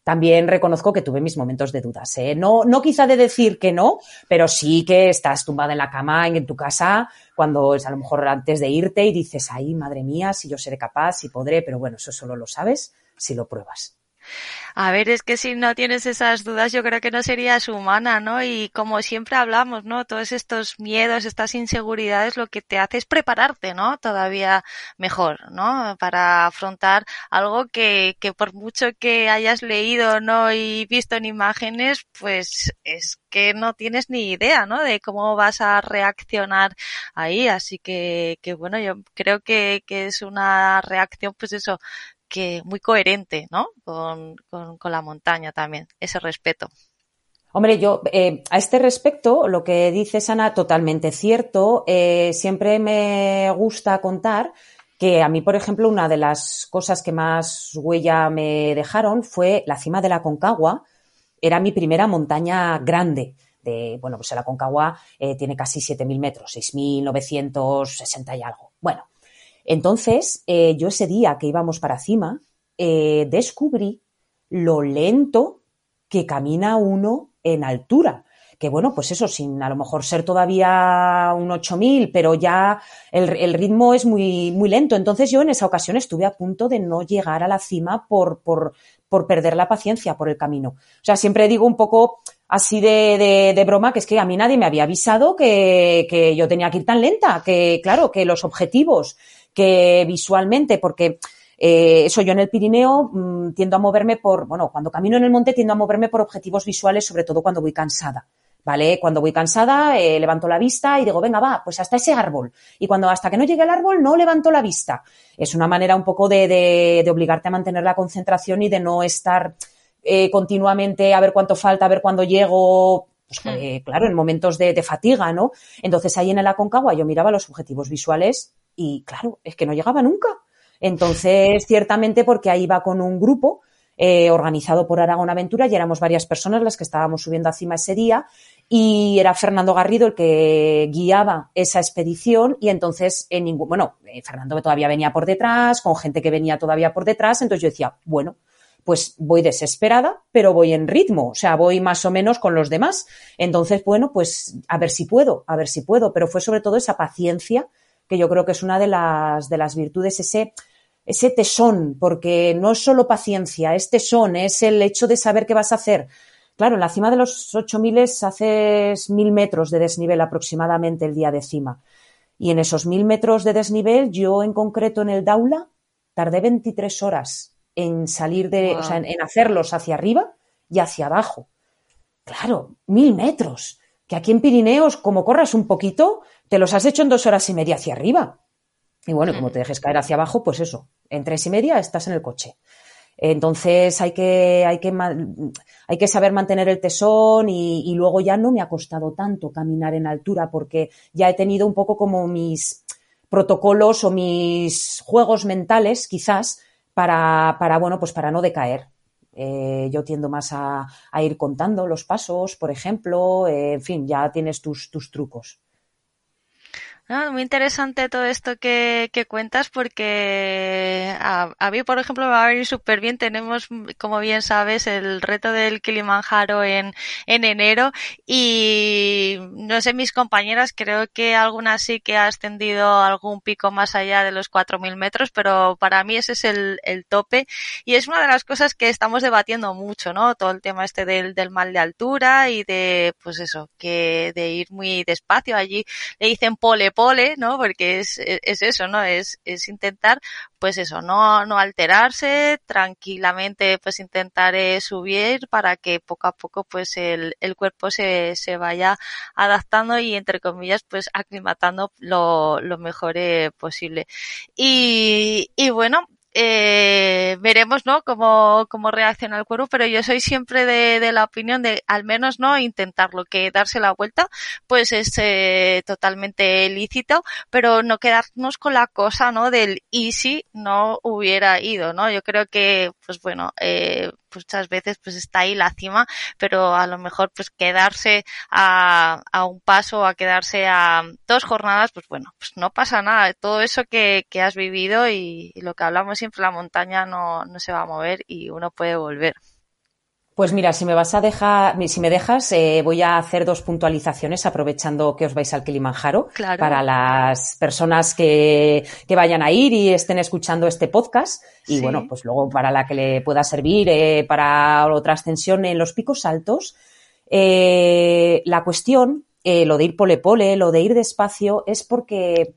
también reconozco que tuve mis momentos de dudas. ¿eh? No, no quizá de decir que no, pero sí que estás tumbada en la cama en tu casa cuando es a lo mejor antes de irte y dices, ay, madre mía, si yo seré capaz, si podré, pero bueno, eso solo lo sabes si lo pruebas. A ver, es que si no tienes esas dudas, yo creo que no serías humana, ¿no? Y como siempre hablamos, ¿no? Todos estos miedos, estas inseguridades, lo que te hace es prepararte, ¿no? Todavía mejor, ¿no? Para afrontar algo que, que por mucho que hayas leído, ¿no? Y visto en imágenes, pues es que no tienes ni idea, ¿no? De cómo vas a reaccionar ahí. Así que, que bueno, yo creo que, que es una reacción, pues eso, que muy coherente, ¿no? Con, con, la montaña también, ese respeto. Hombre, yo eh, a este respecto, lo que dice Ana, totalmente cierto. Eh, siempre me gusta contar que a mí, por ejemplo, una de las cosas que más huella me dejaron fue la cima de la Concagua. Era mi primera montaña grande. De, bueno, pues la Concagua eh, tiene casi 7.000 metros, 6.960 y algo. Bueno, entonces, eh, yo ese día que íbamos para cima, eh, descubrí lo lento que camina uno en altura. Que bueno, pues eso, sin a lo mejor ser todavía un 8000, pero ya el, ritmo es muy, muy lento. Entonces yo en esa ocasión estuve a punto de no llegar a la cima por, por, perder la paciencia por el camino. O sea, siempre digo un poco así de, de, broma que es que a mí nadie me había avisado que, que yo tenía que ir tan lenta, que claro, que los objetivos que visualmente, porque eh, eso yo en el Pirineo mm, tiendo a moverme por, bueno, cuando camino en el monte tiendo a moverme por objetivos visuales, sobre todo cuando voy cansada. ¿Vale? Cuando voy cansada, eh, levanto la vista y digo, venga, va, pues hasta ese árbol. Y cuando hasta que no llegue al árbol, no levanto la vista. Es una manera un poco de, de, de obligarte a mantener la concentración y de no estar eh, continuamente a ver cuánto falta, a ver cuándo llego, pues Hmm. claro, en momentos de, de fatiga, ¿no? Entonces ahí en el Aconcagua yo miraba los objetivos visuales y claro, es que no llegaba nunca. Entonces, ciertamente porque ahí iba con un grupo eh, organizado por Aragón Aventura y éramos varias personas las que estábamos subiendo a cima ese día y era Fernando Garrido el que guiaba esa expedición y entonces en ningún, bueno, eh, Fernando todavía venía por detrás, con gente que venía todavía por detrás, entonces yo decía, bueno, pues voy desesperada, pero voy en ritmo, o sea, voy más o menos con los demás. Entonces, bueno, pues a ver si puedo, a ver si puedo, pero fue sobre todo esa paciencia que yo creo que es una de las, de las virtudes, ese, ese tesón, porque no es solo paciencia, es tesón, es el hecho de saber qué vas a hacer. Claro, en la cima de los 8000 haces mil metros de desnivel aproximadamente el día de cima. Y en esos mil metros de desnivel, yo en concreto en el Daula, tardé 23 horas en salir de, Wow. o sea, en, en hacerlos hacia arriba y hacia abajo. Claro, mil metros. Que aquí en Pirineos, como corras un poquito, te los has hecho en dos horas y media hacia arriba. Y bueno, como te dejes caer hacia abajo, pues eso, en tres y media estás en el coche. Entonces hay que, hay que, ma- hay que saber mantener el tesón y, y luego ya no me ha costado tanto caminar en altura porque ya he tenido un poco como mis protocolos o mis juegos mentales, quizás, para, para bueno, pues para no decaer. Eh, yo tiendo más a, a ir contando los pasos, por ejemplo, eh, en fin, ya tienes tus, tus trucos. No, muy interesante todo esto que, que cuentas porque a, a mí, por ejemplo, me va a venir súper bien. Tenemos, como bien sabes, el reto del Kilimanjaro en, en enero y no sé, mis compañeras, creo que alguna sí que ha ascendido algún pico más allá de los 4.000 metros, pero para mí ese es el, el tope y es una de las cosas que estamos debatiendo mucho, ¿no? Todo el tema este del, del mal de altura y de, pues eso, que de ir muy despacio allí le dicen pole pole, ¿no? Porque es, es eso, ¿no? Es, es intentar, pues eso, no, no alterarse, tranquilamente, pues intentar subir para que poco a poco, pues el, el cuerpo se, se vaya adaptando y entre comillas, pues aclimatando lo, lo mejor eh, posible. Y, y bueno, eh, veremos, ¿no? Cómo, cómo reacciona el cuerpo, pero yo soy siempre de, de la opinión de al menos no intentarlo, que darse la vuelta, pues es eh, totalmente lícito, pero no quedarnos con la cosa, ¿no? Del y si no hubiera ido, ¿no? Yo creo que, pues bueno, eh, muchas veces pues está ahí la cima, pero a lo mejor pues quedarse a, a un paso, a quedarse a dos jornadas, pues bueno, pues no pasa nada. Todo eso que, que has vivido y, lo que hablamos siempre, la montaña no, no se va a mover y uno puede volver. Pues mira, si me vas a dejar, si me dejas, eh, voy a hacer dos puntualizaciones aprovechando que os vais al Kilimanjaro Claro. para las personas que, que vayan a ir y estén escuchando este podcast y Sí. bueno, pues luego para la que le pueda servir eh, para otra ascensión en los picos altos. Eh, la cuestión, lo de ir pole pole, lo de ir despacio, es porque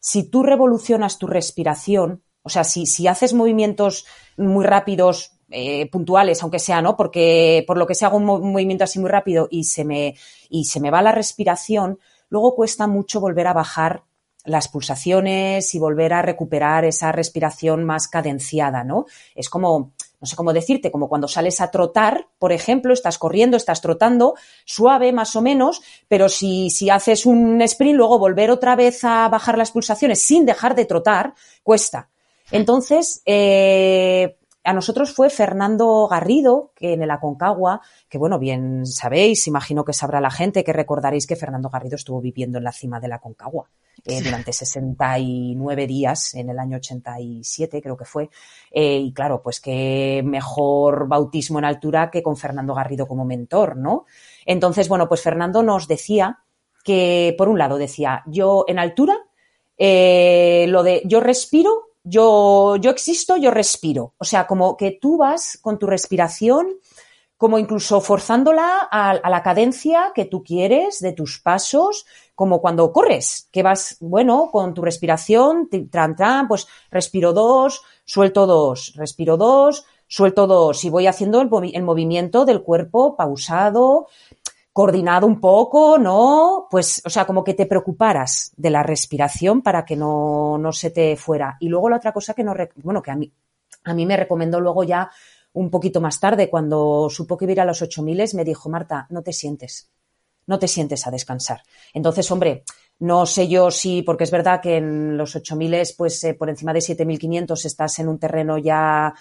si tú revolucionas tu respiración, o sea, si, si haces movimientos muy rápidos, eh, puntuales, aunque sea, ¿no? Porque por lo que sea hago un movimiento así muy rápido y se me, y se me va la respiración, luego cuesta mucho volver a bajar las pulsaciones y volver a recuperar esa respiración más cadenciada, ¿no? Es como, no sé cómo decirte, como cuando sales a trotar, por ejemplo, estás corriendo, estás trotando, suave más o menos, pero si, si haces un sprint, luego volver otra vez a bajar las pulsaciones sin dejar de trotar, cuesta. Entonces, eh, a nosotros fue Fernando Garrido, que en el Aconcagua, que bueno, bien sabéis, imagino que sabrá la gente, que recordaréis que Fernando Garrido estuvo viviendo en la cima del Aconcagua eh, durante 69 días en el año 87, creo que fue. Eh, y claro, pues qué mejor bautismo en altura que con Fernando Garrido como mentor, ¿no? Entonces, bueno, pues Fernando nos decía que, por un lado, decía, yo en altura, eh, lo de yo respiro, yo, yo existo, yo respiro. O sea, como que tú vas con tu respiración, como incluso forzándola a, la cadencia que tú quieres de tus pasos, como cuando corres, que vas, bueno, con tu respiración, tran, tran, pues respiro dos, suelto dos, respiro dos, suelto dos, y voy haciendo el movimiento del cuerpo pausado, coordinado un poco, ¿no? Pues, o sea, como que te preocuparas de la respiración para que no, no se te fuera. Y luego la otra cosa que no, bueno, que a mí, a mí me recomendó luego ya un poquito más tarde, cuando supo que iba a ir a los 8000, me dijo, Marta, no te sientes, no te sientes a descansar. Entonces, hombre, no sé yo si, porque es verdad que en los 8000, pues eh, por encima de 7500 estás en un terreno ya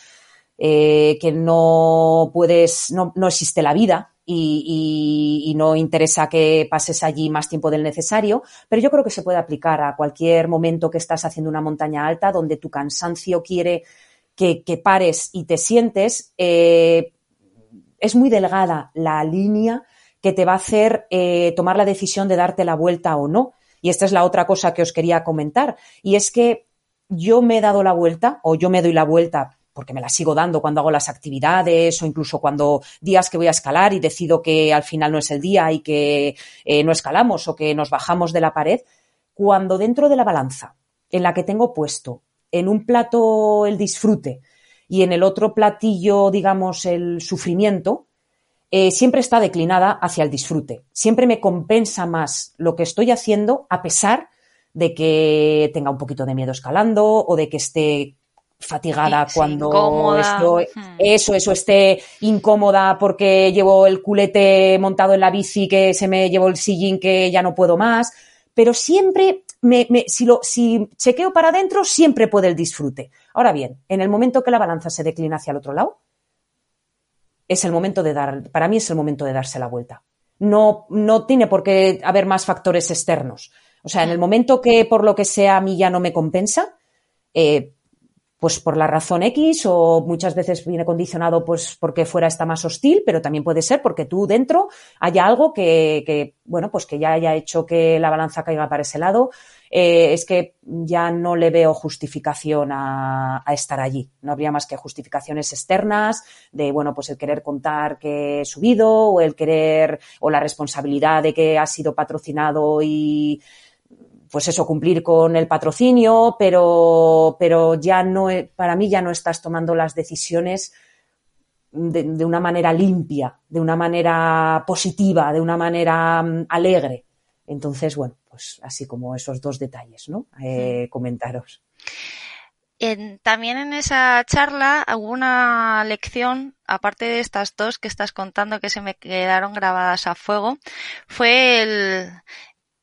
eh, que no puedes, no, no existe la vida, y, no interesa que pases allí más tiempo del necesario, pero yo creo que se puede aplicar a cualquier momento que estás haciendo una montaña alta donde tu cansancio quiere que, pares y te sientes. Eh, es muy delgada la línea que te va a hacer eh, tomar la decisión de darte la vuelta o no. Y esta es la otra cosa que os quería comentar. Y es que yo me he dado la vuelta o yo me doy la vuelta porque me la sigo dando cuando hago las actividades o incluso cuando días que voy a escalar y decido que al final no es el día y que eh, no escalamos o que nos bajamos de la pared, cuando dentro de la balanza en la que tengo puesto en un plato el disfrute y en el otro platillo, digamos, el sufrimiento, eh, siempre está declinada hacia el disfrute. Siempre me compensa más lo que estoy haciendo a pesar de que tenga un poquito de miedo escalando o de que esté fatigada cuando estoy, eso, eso esté incómoda porque llevo el culete montado en la bici que se me llevó el sillín que ya no puedo más, pero siempre me, si lo, si chequeo para adentro, siempre puede el disfrute. Ahora bien, en el momento que la balanza se declina hacia el otro lado, es el momento de dar, para mí es el momento de darse la vuelta. No, no tiene por qué haber más factores externos. O sea, en el momento que por lo que sea a mí ya no me compensa, eh, pues por la razón X o muchas veces viene condicionado pues porque fuera está más hostil, pero también puede ser porque tú dentro haya algo que, bueno, pues que ya haya hecho que la balanza caiga para ese lado. Eh, es que ya no le veo justificación a, estar allí. No habría más que justificaciones externas de, bueno, pues el querer contar que he subido o el querer o la responsabilidad de que ha sido patrocinado y pues eso, cumplir con el patrocinio, pero, pero ya no, para mí ya no estás tomando las decisiones de, una manera limpia, de una manera positiva, de una manera mm, alegre. Entonces, bueno, pues así como esos dos detalles, ¿no? Eh, comentaros. también en esa charla alguna lección, aparte de estas dos que estás contando que se me quedaron grabadas a fuego, fue el,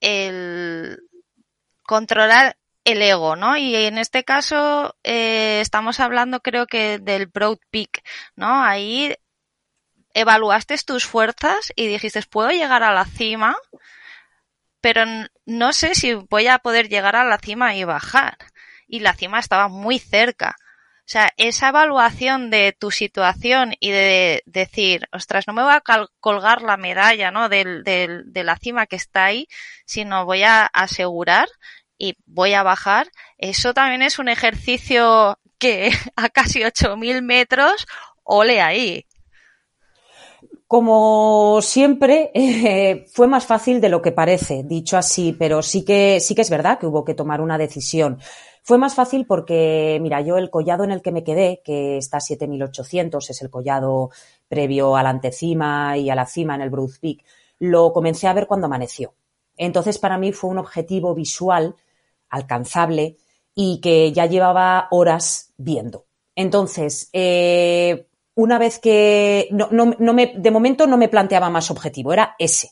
el controlar el ego, ¿no? Y en este caso eh, estamos hablando creo que del Broad Peak, ¿no? Ahí evaluaste tus fuerzas y dijiste, puedo llegar a la cima, pero no sé si voy a poder llegar a la cima y bajar. Y la cima estaba muy cerca. O sea, esa evaluación de tu situación y de decir, ostras, no me voy a colgar la medalla, ¿no? De, de la cima que está ahí, sino voy a asegurar y voy a bajar. Eso también es un ejercicio que a casi 8.000 metros, ole ahí. Como siempre, eh, fue más fácil de lo que parece, dicho así, pero sí que, sí que es verdad que hubo que tomar una decisión. Fue más fácil porque, mira, yo el collado en el que me quedé, que está a 7800, es el collado previo a la antecima y a la cima en el Bruce Peak, lo comencé a ver cuando amaneció. Entonces, para mí fue un objetivo visual alcanzable y que ya llevaba horas viendo. Entonces, eh, una vez que no, me, de momento no me planteaba más objetivo, era ese.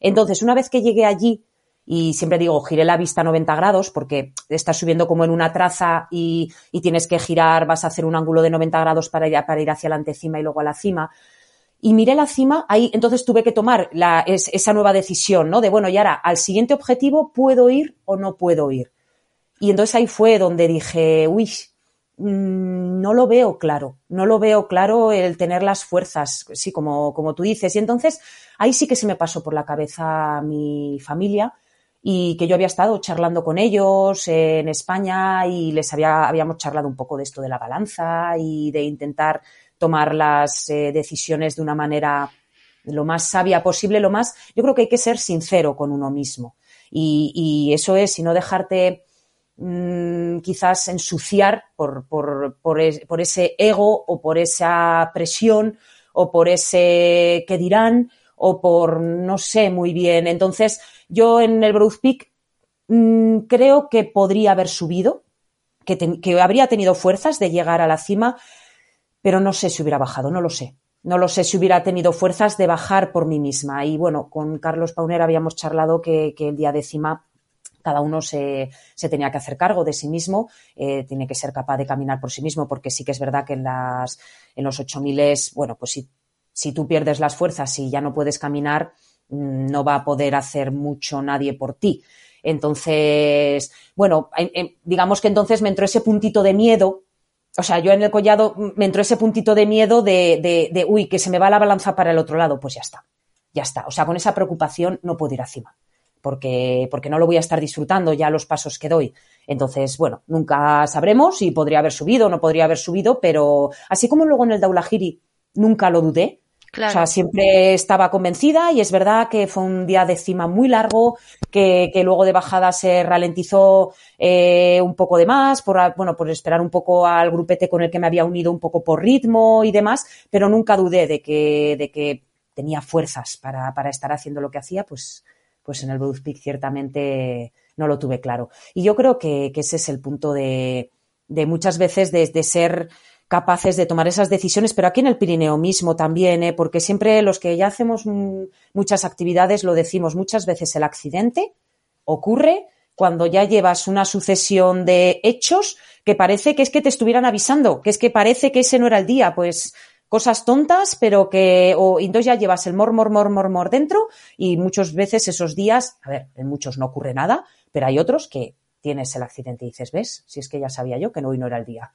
Entonces, una vez que llegué allí, y siempre digo, giré la vista a 90 grados porque estás subiendo como en una traza y, tienes que girar, vas a hacer un ángulo de 90 grados para ir, para ir hacia la antecima y luego a la cima. Y miré la cima, ahí entonces tuve que tomar esa nueva decisión, ¿no? De bueno, y ahora al siguiente objetivo, ¿puedo ir o no puedo ir? Y entonces ahí fue donde dije, uy, mm, no lo veo claro, no lo veo claro el tener las fuerzas, sí, como, como tú dices. Y entonces ahí sí que se me pasó por la cabeza mi familia y que yo había estado charlando con ellos en España y les había, habíamos charlado un poco de esto de la balanza y de intentar tomar las eh, decisiones de una manera lo más sabia posible, lo más, yo creo que hay que ser sincero con uno mismo. Y, y eso es, y no dejarte mm, quizás ensuciar por, por, por, por, ese ego o por esa presión o por ese que dirán o por no sé muy bien. Entonces, yo en el Bruce Peak mm, creo que podría haber subido, que, habría tenido fuerzas de llegar a la cima, pero no sé si hubiera bajado, no lo sé. No lo sé si hubiera tenido fuerzas de bajar por mí misma. Y bueno, con Carlos Pauner habíamos charlado que, el día décima cada uno se, tenía que hacer cargo de sí mismo, eh, tiene que ser capaz de caminar por sí mismo, porque sí que es verdad que en, las, en los 8000, bueno, pues si, si tú pierdes las fuerzas y ya no puedes caminar, no va a poder hacer mucho nadie por ti. Entonces, bueno, digamos que entonces me entró ese puntito de miedo. O sea, yo en el collado me entró ese puntito de miedo de, de, de, uy, que se me va la balanza para el otro lado. Pues ya está, ya está. O sea, con esa preocupación no puedo ir encima. Porque, porque no lo voy a estar disfrutando ya los pasos que doy. Entonces, bueno, nunca sabremos si podría haber subido o no podría haber subido, pero así como luego en el Daulahiri nunca lo dudé, o sea, siempre estaba convencida y es verdad que fue un día de cima muy largo, que, luego de bajada se ralentizó eh, un poco de más, por, bueno, por esperar un poco al grupete con el que me había unido un poco por ritmo y demás, pero nunca dudé de que, de que tenía fuerzas para, para estar haciendo lo que hacía, pues, pues en el Bruce Peak ciertamente no lo tuve claro. Y yo creo que, ese es el punto de, de muchas veces de, de ser capaces de tomar esas decisiones, pero aquí en el Pirineo mismo también, ¿eh? porque siempre los que ya hacemos muchas actividades lo decimos muchas veces, el accidente ocurre cuando ya llevas una sucesión de hechos que parece que es que te estuvieran avisando, que es que parece que ese no era el día, pues cosas tontas, pero que, o entonces ya llevas el mor, mor, mor, mor, mor dentro y muchas veces esos días, a ver, en muchos no ocurre nada, pero hay otros que tienes el accidente y dices, ves, si es que ya sabía yo que hoy no era el día.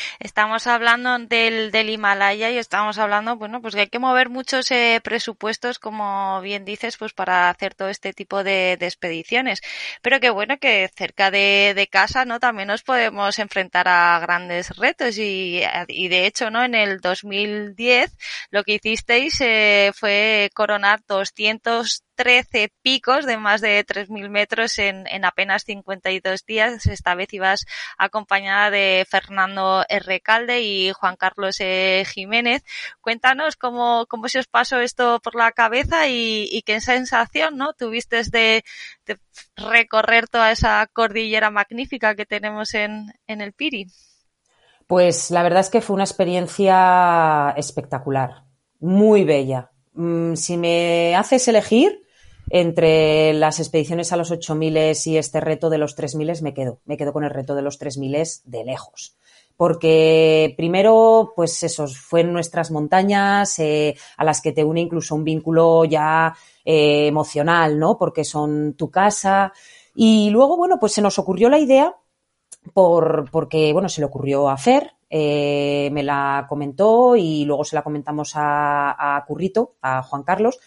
Estamos hablando del, del Himalaya y estamos hablando, bueno, pues que hay que mover muchos eh, presupuestos, como bien dices, pues para hacer todo este tipo de, expediciones. Pero que bueno, que cerca de, de, casa, ¿no? También nos podemos enfrentar a grandes retos y, y de hecho, ¿no? En el 2010 lo que hicisteis eh, fue coronar 200 13 picos de más de 3.000 metros en, en, apenas 52 días. Esta vez ibas acompañada de Fernando R. Calde y Juan Carlos e. Jiménez. Cuéntanos cómo, cómo se os pasó esto por la cabeza y, qué sensación ¿no? tuviste de, recorrer toda esa cordillera magnífica que tenemos en, en el Piri. Pues la verdad es que fue una experiencia espectacular, muy bella. Mm, si me haces elegir, entre las expediciones a los 8000 y este reto de los 3000 me quedo. Me quedo con el reto de los 3000 de lejos. Porque primero, pues eso, fue en nuestras montañas eh, a las que te une incluso un vínculo ya eh, emocional, ¿no? Porque son tu casa. Y luego, bueno, pues se nos ocurrió la idea por, porque, bueno, se le ocurrió a Fer, eh, me la comentó y luego se la comentamos a, Currito, a Juan Carlos,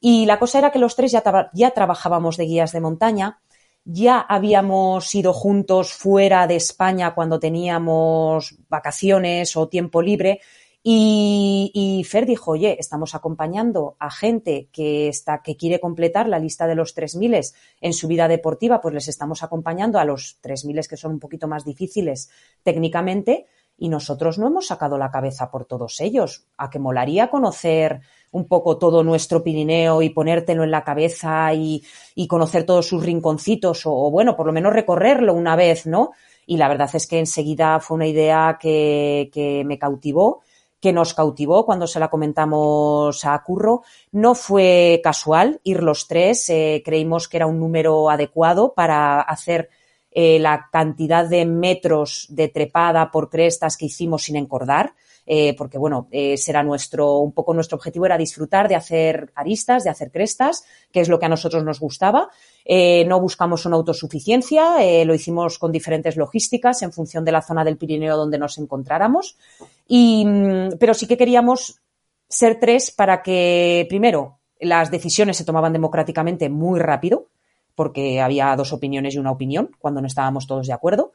y la cosa era que los tres ya, ya trabajábamos de guías de montaña, ya habíamos ido juntos fuera de España cuando teníamos vacaciones o tiempo libre. Y, Fer dijo, oye, estamos acompañando a gente que, está, que quiere completar la lista de los 3.000 en su vida deportiva, pues les estamos acompañando a los 3.000 que son un poquito más difíciles técnicamente y nosotros no hemos sacado la cabeza por todos ellos. A que molaría conocer un poco todo nuestro Pirineo y ponértelo en la cabeza y, conocer todos sus rinconcitos o, bueno, por lo menos recorrerlo una vez, ¿no? Y la verdad es que enseguida fue una idea que, que me cautivó que nos cautivó cuando se la comentamos a Curro. No fue casual ir los tres, eh, creímos que era un número adecuado para hacer eh, la cantidad de metros de trepada por crestas que hicimos sin encordar. Eh, porque bueno, eh, será nuestro, un poco nuestro objetivo era disfrutar de hacer aristas, de hacer crestas, que es lo que a nosotros nos gustaba. Eh, no buscamos una autosuficiencia, lo hicimos con diferentes logísticas en función de la zona del Pirineo donde nos encontráramos. Y, mm, pero sí que queríamos ser tres para que, primero, las decisiones se tomaban democráticamente muy rápido, porque había dos opiniones y una opinión cuando no estábamos todos de acuerdo.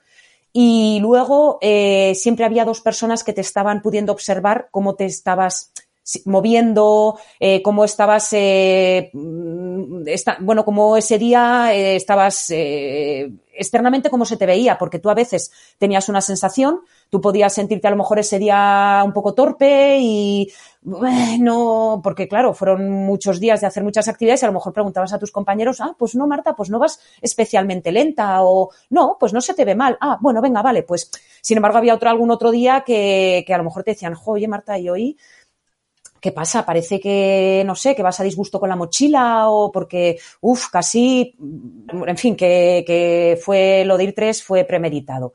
Y luego eh, siempre había dos personas que te estaban pudiendo observar cómo te estabas moviendo, eh, cómo estabas, eh, mm, bueno, cómo ese día estabas externamente, cómo se te veía, porque tú a veces tenías una sensación, Tú podías sentirte a lo mejor ese día un poco torpe y no, porque claro, fueron muchos días de hacer muchas actividades y a lo mejor preguntabas a tus compañeros, ah, pues no, Marta, pues no vas especialmente lenta o no, pues no se te ve mal. Ah, bueno, venga, vale, pues sin embargo había otro, algún otro día que, que a lo mejor te decían, oye, Marta, y hoy ¿qué pasa? Parece que, no sé, que vas a disgusto con la mochila o porque, uff, casi, en fin, que, que fue lo de ir tres fue premeditado.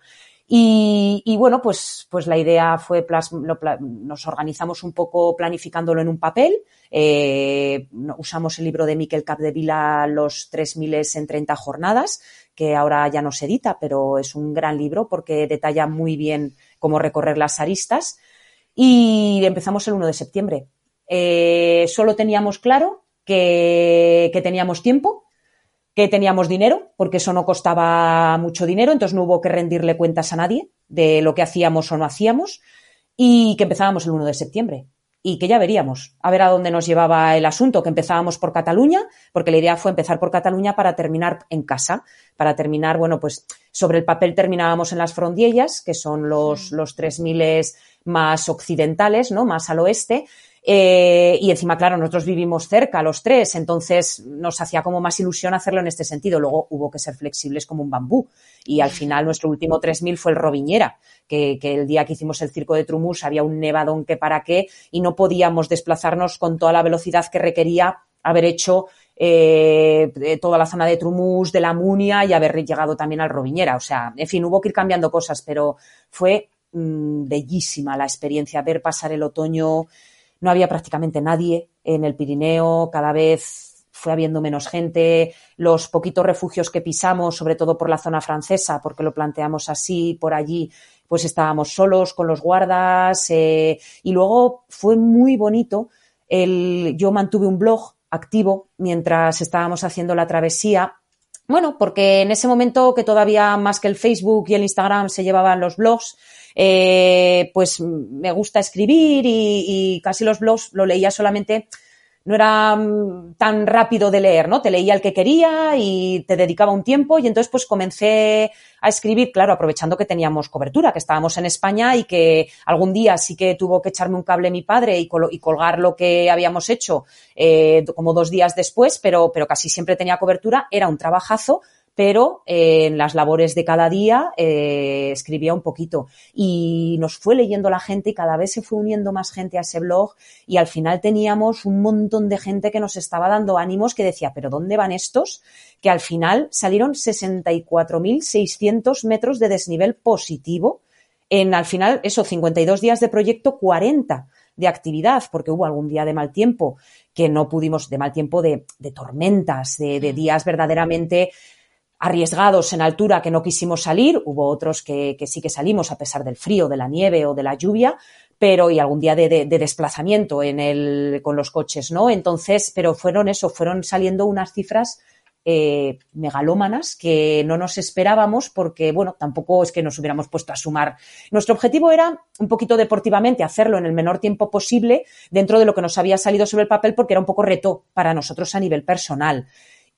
Y, bueno, pues, pues la idea fue, nos organizamos un poco planificándolo en un papel. Eh, usamos el libro de Miquel Capdevila, Los 3000 en 30 jornadas, que ahora ya no se edita, pero es un gran libro porque detalla muy bien cómo recorrer las aristas. Y empezamos el 1 de septiembre. Eh, solo teníamos claro que teníamos tiempo, que teníamos dinero, porque eso no costaba mucho dinero, entonces no hubo que rendirle cuentas a nadie de lo que hacíamos o no hacíamos, y que empezábamos el 1 de septiembre. Y que ya veríamos, a ver a dónde nos llevaba el asunto, que empezábamos por Cataluña, porque la idea fue empezar por Cataluña para terminar en casa, para terminar, bueno, pues sobre el papel terminábamos en las Frondiellas, que son los, los 3.000 más occidentales, ¿no? Más al oeste, eh, y encima, claro, nosotros vivimos cerca, los tres, entonces nos hacía como más ilusión hacerlo en este sentido. Luego hubo que ser flexibles como un bambú. Y al final nuestro último 3000 fue el Robiñera, que, el día que hicimos el circo de Trumus había un nevadón que para qué y no podíamos desplazarnos con toda la velocidad que requería haber hecho eh, toda la zona de Trumus, de la Munia y haber llegado también al Robiñera. O sea, en fin, hubo que ir cambiando cosas, pero fue mmm, bellísima la experiencia, ver pasar el otoño, no había prácticamente nadie en el Pirineo, cada vez fue habiendo menos gente, los poquitos refugios que pisamos, sobre todo por la zona francesa, porque lo planteamos así, por allí, pues estábamos solos con los guardas eh, y luego fue muy bonito. El, yo mantuve un blog activo mientras estábamos haciendo la travesía. Bueno, porque en ese momento que todavía más que el Facebook y el Instagram se llevaban los blogs, eh, pues me gusta escribir y, y, casi los blogs lo leía solamente, no era mm, tan rápido de leer, ¿no? Te leía el que quería y te dedicaba un tiempo y entonces pues comencé a escribir, claro, aprovechando que teníamos cobertura, que estábamos en España y que algún día sí que tuvo que echarme un cable mi padre y, col y colgar lo que habíamos hecho eh, como dos días después, pero, pero casi siempre tenía cobertura, era un trabajazo, pero eh, en las labores de cada día eh, escribía un poquito y nos fue leyendo la gente y cada vez se fue uniendo más gente a ese blog y al final teníamos un montón de gente que nos estaba dando ánimos que decía, pero ¿dónde van estos? Que al final salieron 64.600 metros de desnivel positivo en al final eso, 52 días de proyecto, 40 de actividad, porque hubo algún día de mal tiempo que no pudimos, de mal tiempo de, de tormentas, de, de días verdaderamente arriesgados en altura que no quisimos salir, hubo otros que, sí que salimos a pesar del frío, de la nieve o de la lluvia, pero y algún día de, de, de, desplazamiento en el, con los coches, ¿no? Entonces, pero fueron eso, fueron saliendo unas cifras eh, megalómanas que no nos esperábamos porque, bueno, tampoco es que nos hubiéramos puesto a sumar. Nuestro objetivo era un poquito deportivamente hacerlo en el menor tiempo posible dentro de lo que nos había salido sobre el papel porque era un poco reto para nosotros a nivel personal.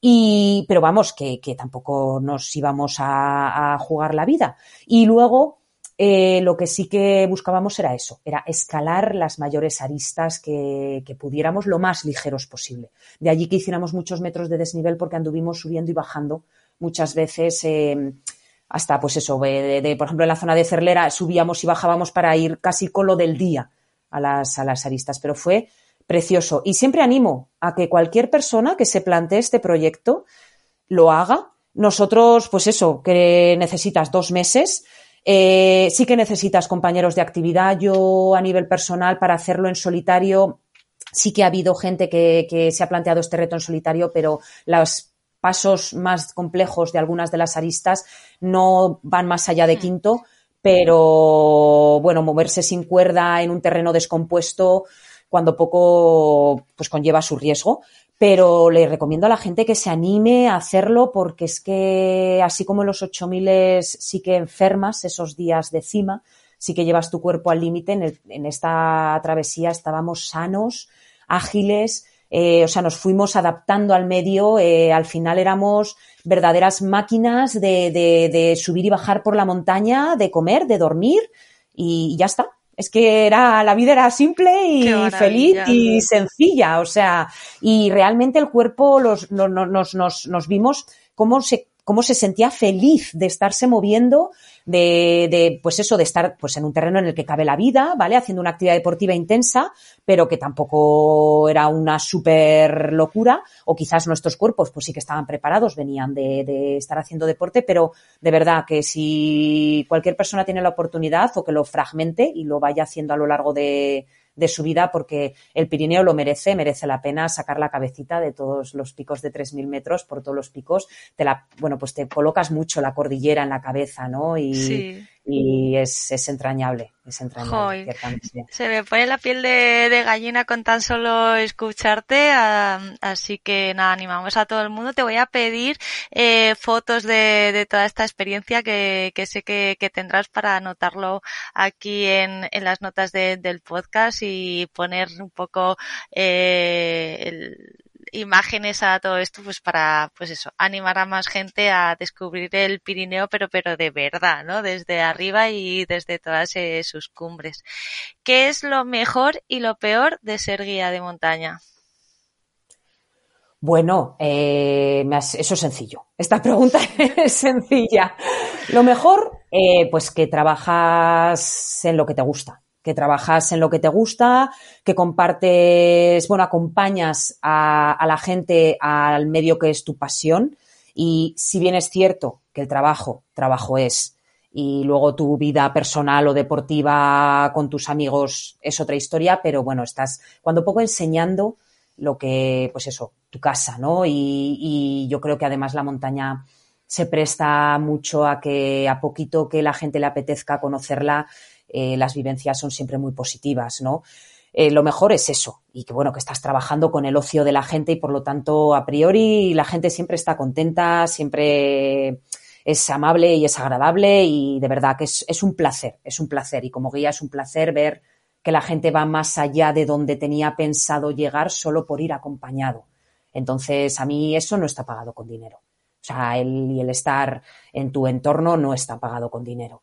Y, pero vamos, que, que tampoco nos íbamos a, a, jugar la vida. Y luego, eh, lo que sí que buscábamos era eso, era escalar las mayores aristas que, que, pudiéramos lo más ligeros posible. De allí que hiciéramos muchos metros de desnivel porque anduvimos subiendo y bajando muchas veces. Eh, hasta pues eso, de, de, por ejemplo en la zona de Cerlera subíamos y bajábamos para ir casi con lo del día a las, a las aristas, pero fue precioso. Y siempre animo a que cualquier persona que se plantee este proyecto lo haga. Nosotros, pues eso, que necesitas dos meses. Eh, sí que necesitas compañeros de actividad. Yo, a nivel personal, para hacerlo en solitario, sí que ha habido gente que, que se ha planteado este reto en solitario, pero los pasos más complejos de algunas de las aristas no van más allá de mm. quinto. Pero bueno, moverse sin cuerda en un terreno descompuesto, cuando poco pues conlleva su riesgo. Pero le recomiendo a la gente que se anime a hacerlo porque es que así como en los 8000 sí que enfermas esos días de cima, sí que llevas tu cuerpo al límite. En, esta travesía estábamos sanos, ágiles, eh, o sea, nos fuimos adaptando al medio. Eh, al final éramos verdaderas máquinas de subir y bajar por la montaña, de comer, de dormir y ya está. Es que era, la vida era simple y feliz y sencilla, o sea, y realmente el cuerpo los, nos, nos, nos vimos cómo se cómo se sentía feliz de estarse moviendo, de, de, pues eso, de estar pues en un terreno en el que cabe la vida, ¿vale? Haciendo una actividad deportiva intensa, pero que tampoco era una súper locura, o quizás nuestros cuerpos pues sí que estaban preparados, venían de, de estar haciendo deporte, pero de verdad que si cualquier persona tiene la oportunidad o que lo fragmente y lo vaya haciendo a lo largo de, de su vida porque el Pirineo lo merece, merece la pena sacar la cabecita de todos los picos de 3.000 metros, por todos los picos, te la, bueno, pues te colocas mucho la cordillera en la cabeza, ¿no? Y, y es, es entrañable, es entrañable. Se me pone la piel de, de, gallina con tan solo escucharte, así que nada, animamos a todo el mundo. Te voy a pedir eh, fotos de, de, toda esta experiencia que, que sé que, que, tendrás para anotarlo aquí en, en las notas de, del podcast y poner un poco eh, el, imágenes a todo esto, pues para, pues eso, animar a más gente a descubrir el Pirineo, pero, pero de verdad, ¿no? Desde arriba y desde todas eh, sus cumbres. ¿Qué es lo mejor y lo peor de ser guía de montaña? Bueno, eh, eso es sencillo. Esta pregunta es sencilla. Lo mejor, eh, pues que trabajas en lo que te gusta que trabajas en lo que te gusta, que compartes, bueno, acompañas a, la gente al medio que es tu pasión. Y si bien es cierto que el trabajo, trabajo es, y luego tu vida personal o deportiva con tus amigos es otra historia, pero bueno, estás cuando poco enseñando lo que, pues eso, tu casa, ¿no? Y, y yo creo que además la montaña se presta mucho a que a poquito que la gente le apetezca conocerla, eh, las vivencias son siempre muy positivas, ¿no? Eh, lo mejor es eso, y que bueno, que estás trabajando con el ocio de la gente y por lo tanto, a priori, la gente siempre está contenta, siempre es amable y es agradable y de verdad que es, un placer, es un placer. Y como guía es un placer ver que la gente va más allá de donde tenía pensado llegar solo por ir acompañado. Entonces, a mí eso no está pagado con dinero. O sea, el, el estar en tu entorno no está pagado con dinero.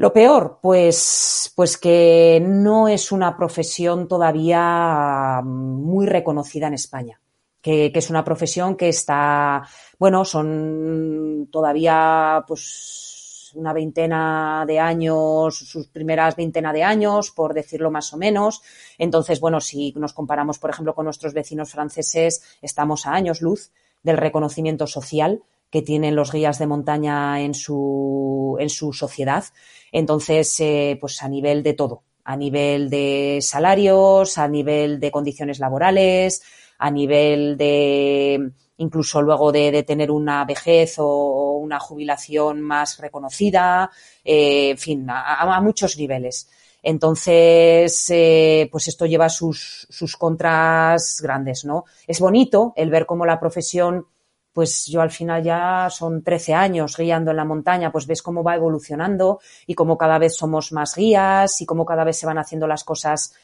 Lo peor, pues, pues que no es una profesión todavía muy reconocida en España. Que, es una profesión que está, bueno, son todavía pues una veintena de años, sus primeras veintena de años, por decirlo más o menos. Entonces, bueno, si nos comparamos, por ejemplo, con nuestros vecinos franceses, estamos a años luz del reconocimiento social que tienen los guías de montaña en su, en su sociedad. Entonces, eh, pues a nivel de todo, a nivel de salarios, a nivel de condiciones laborales, a nivel de incluso luego de, de tener una vejez o una jubilación más reconocida, eh, en fin, a, a, muchos niveles. Entonces, eh, pues esto lleva sus, sus contras grandes, ¿no? Es bonito el ver cómo la profesión pues yo al final ya son 13 años guiando en la montaña, pues ves cómo va evolucionando y cómo cada vez somos más guías y cómo cada vez se van haciendo las cosas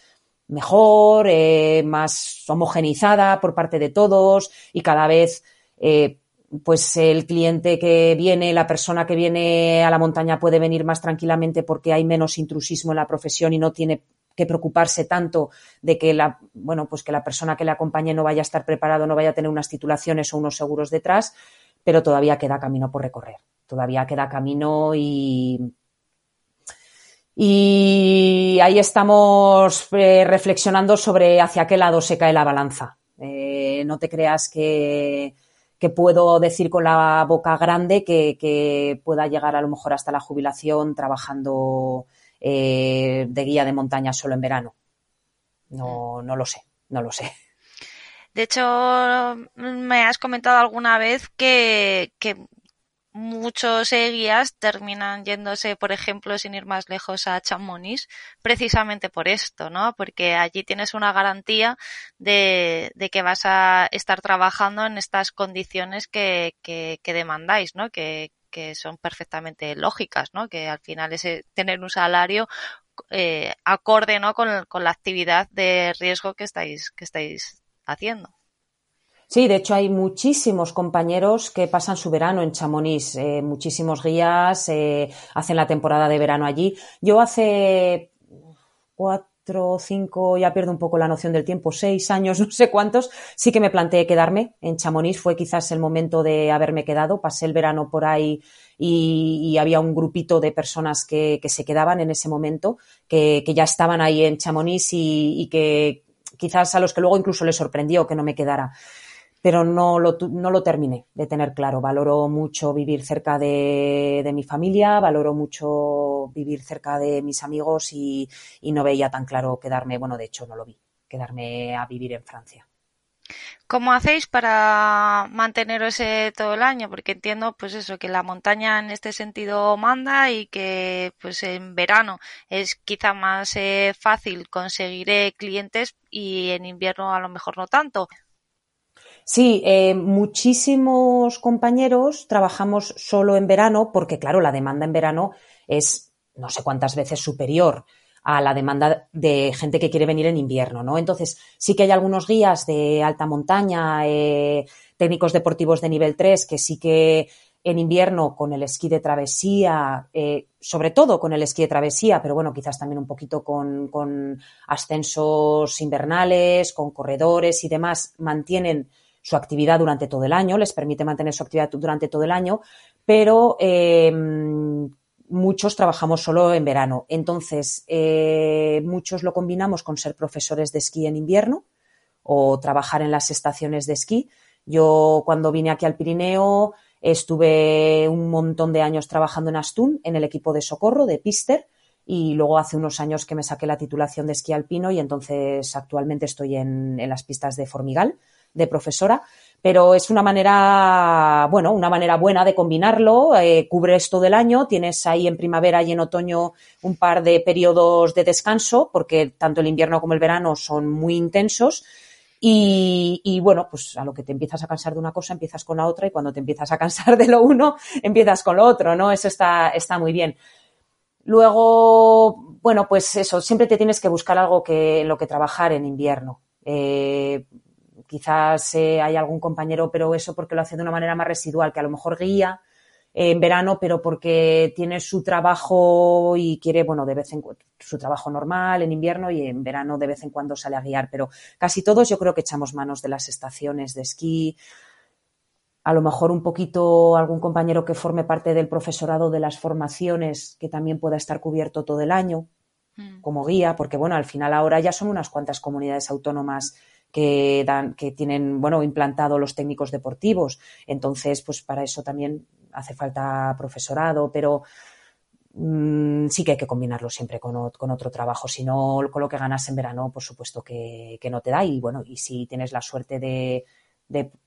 mejor, eh, más homogenizada por parte de todos y cada vez eh, pues el cliente que viene, la persona que viene a la montaña puede venir más tranquilamente porque hay menos intrusismo en la profesión y no tiene que preocuparse tanto de que la, bueno, pues que la persona que le acompañe no vaya a estar preparado, no vaya a tener unas titulaciones o unos seguros detrás, pero todavía queda camino por recorrer. Todavía queda camino y, y ahí estamos eh, reflexionando sobre hacia qué lado se cae la balanza. Eh, no te creas que, que, puedo decir con la boca grande que, que, pueda llegar a lo mejor hasta la jubilación trabajando eh, de guía de montaña solo en verano. No, no lo sé, no lo sé. De hecho, me has comentado alguna vez que, que muchos guías terminan yéndose, por ejemplo, sin ir más lejos a Chamonix, precisamente por esto, ¿no? Porque allí tienes una garantía de, de que vas a estar trabajando en estas condiciones que, que, que demandáis, ¿no? Que, que son perfectamente lógicas, ¿no? Que al final es tener un salario eh, acorde, ¿no? Con, la actividad de riesgo que estáis, que estáis haciendo. Sí, de hecho hay muchísimos compañeros que pasan su verano en Chamonix, eh, muchísimos guías eh, hacen la temporada de verano allí. Yo hace cuatro, cinco, ya pierdo un poco la noción del tiempo, seis años, no sé cuántos, sí que me planteé quedarme en Chamonix. Fue quizás el momento de haberme quedado. Pasé el verano por ahí y, había un grupito de personas que, se quedaban en ese momento, que, ya estaban ahí en Chamonix y que quizás a los que luego incluso les sorprendió que no me quedara pero no lo, no lo terminé de tener claro. Valoro mucho vivir cerca de, mi familia, valoro mucho vivir cerca de mis amigos y, no veía tan claro quedarme, bueno, de hecho no lo vi, quedarme a vivir en Francia. ¿Cómo hacéis para manteneros todo el año? Porque entiendo, pues eso, que la montaña en este sentido manda y que, pues en verano es quizá más eh, fácil conseguir eh, clientes y en invierno a lo mejor no tanto. Sí, eh, muchísimos compañeros trabajamos solo en verano porque, claro, la demanda en verano es no sé cuántas veces superior a la demanda de gente que quiere venir en invierno, ¿no? Entonces, sí que hay algunos guías de alta montaña, eh, técnicos deportivos de nivel 3, que sí que en invierno con el esquí de travesía, eh, sobre todo con el esquí de travesía, pero bueno, quizás también un poquito con, con ascensos invernales, con corredores y demás, mantienen su actividad durante todo el año, les permite mantener su actividad durante todo el año, pero eh, muchos trabajamos solo en verano. Entonces, eh, muchos lo combinamos con ser profesores de esquí en invierno o trabajar en las estaciones de esquí. Yo cuando vine aquí al Pirineo estuve un montón de años trabajando en Astún, en el equipo de socorro de Pister, y luego hace unos años que me saqué la titulación de esquí alpino y entonces actualmente estoy en las pistas de Formigal de profesora, pero es una manera, bueno, una manera buena de combinarlo, eh, cubres todo el año, tienes ahí en primavera y en otoño un par de periodos de descanso, porque tanto el invierno como el verano son muy intensos. Y, bueno, pues a lo que te empiezas a cansar de una cosa, empiezas con la otra, y cuando te empiezas a cansar de lo uno, empiezas con lo otro, ¿no? Eso está, está muy bien. Luego, bueno, pues eso, siempre te tienes que buscar algo que, en lo que trabajar en invierno. Eh, quizás eh, hay algún compañero, pero eso porque lo hace de una manera más residual, que a lo mejor guía eh, en verano, pero porque tiene su trabajo y quiere, bueno, de vez en cuando, su trabajo normal en invierno y en verano de vez en cuando sale a guiar, pero casi todos yo creo que echamos manos de las estaciones de esquí. A lo mejor un poquito algún compañero que forme parte del profesorado de las formaciones que también pueda estar cubierto todo el año mm. como guía, porque bueno, al final ahora ya son unas cuantas comunidades autónomas que dan, que tienen, bueno, implantado los técnicos deportivos. Entonces, pues para eso también hace falta profesorado, pero mm, sí que hay que combinarlo siempre con, otro trabajo. Si no, con lo que ganas en verano, por supuesto que, no te da. Y bueno, y si tienes la suerte de,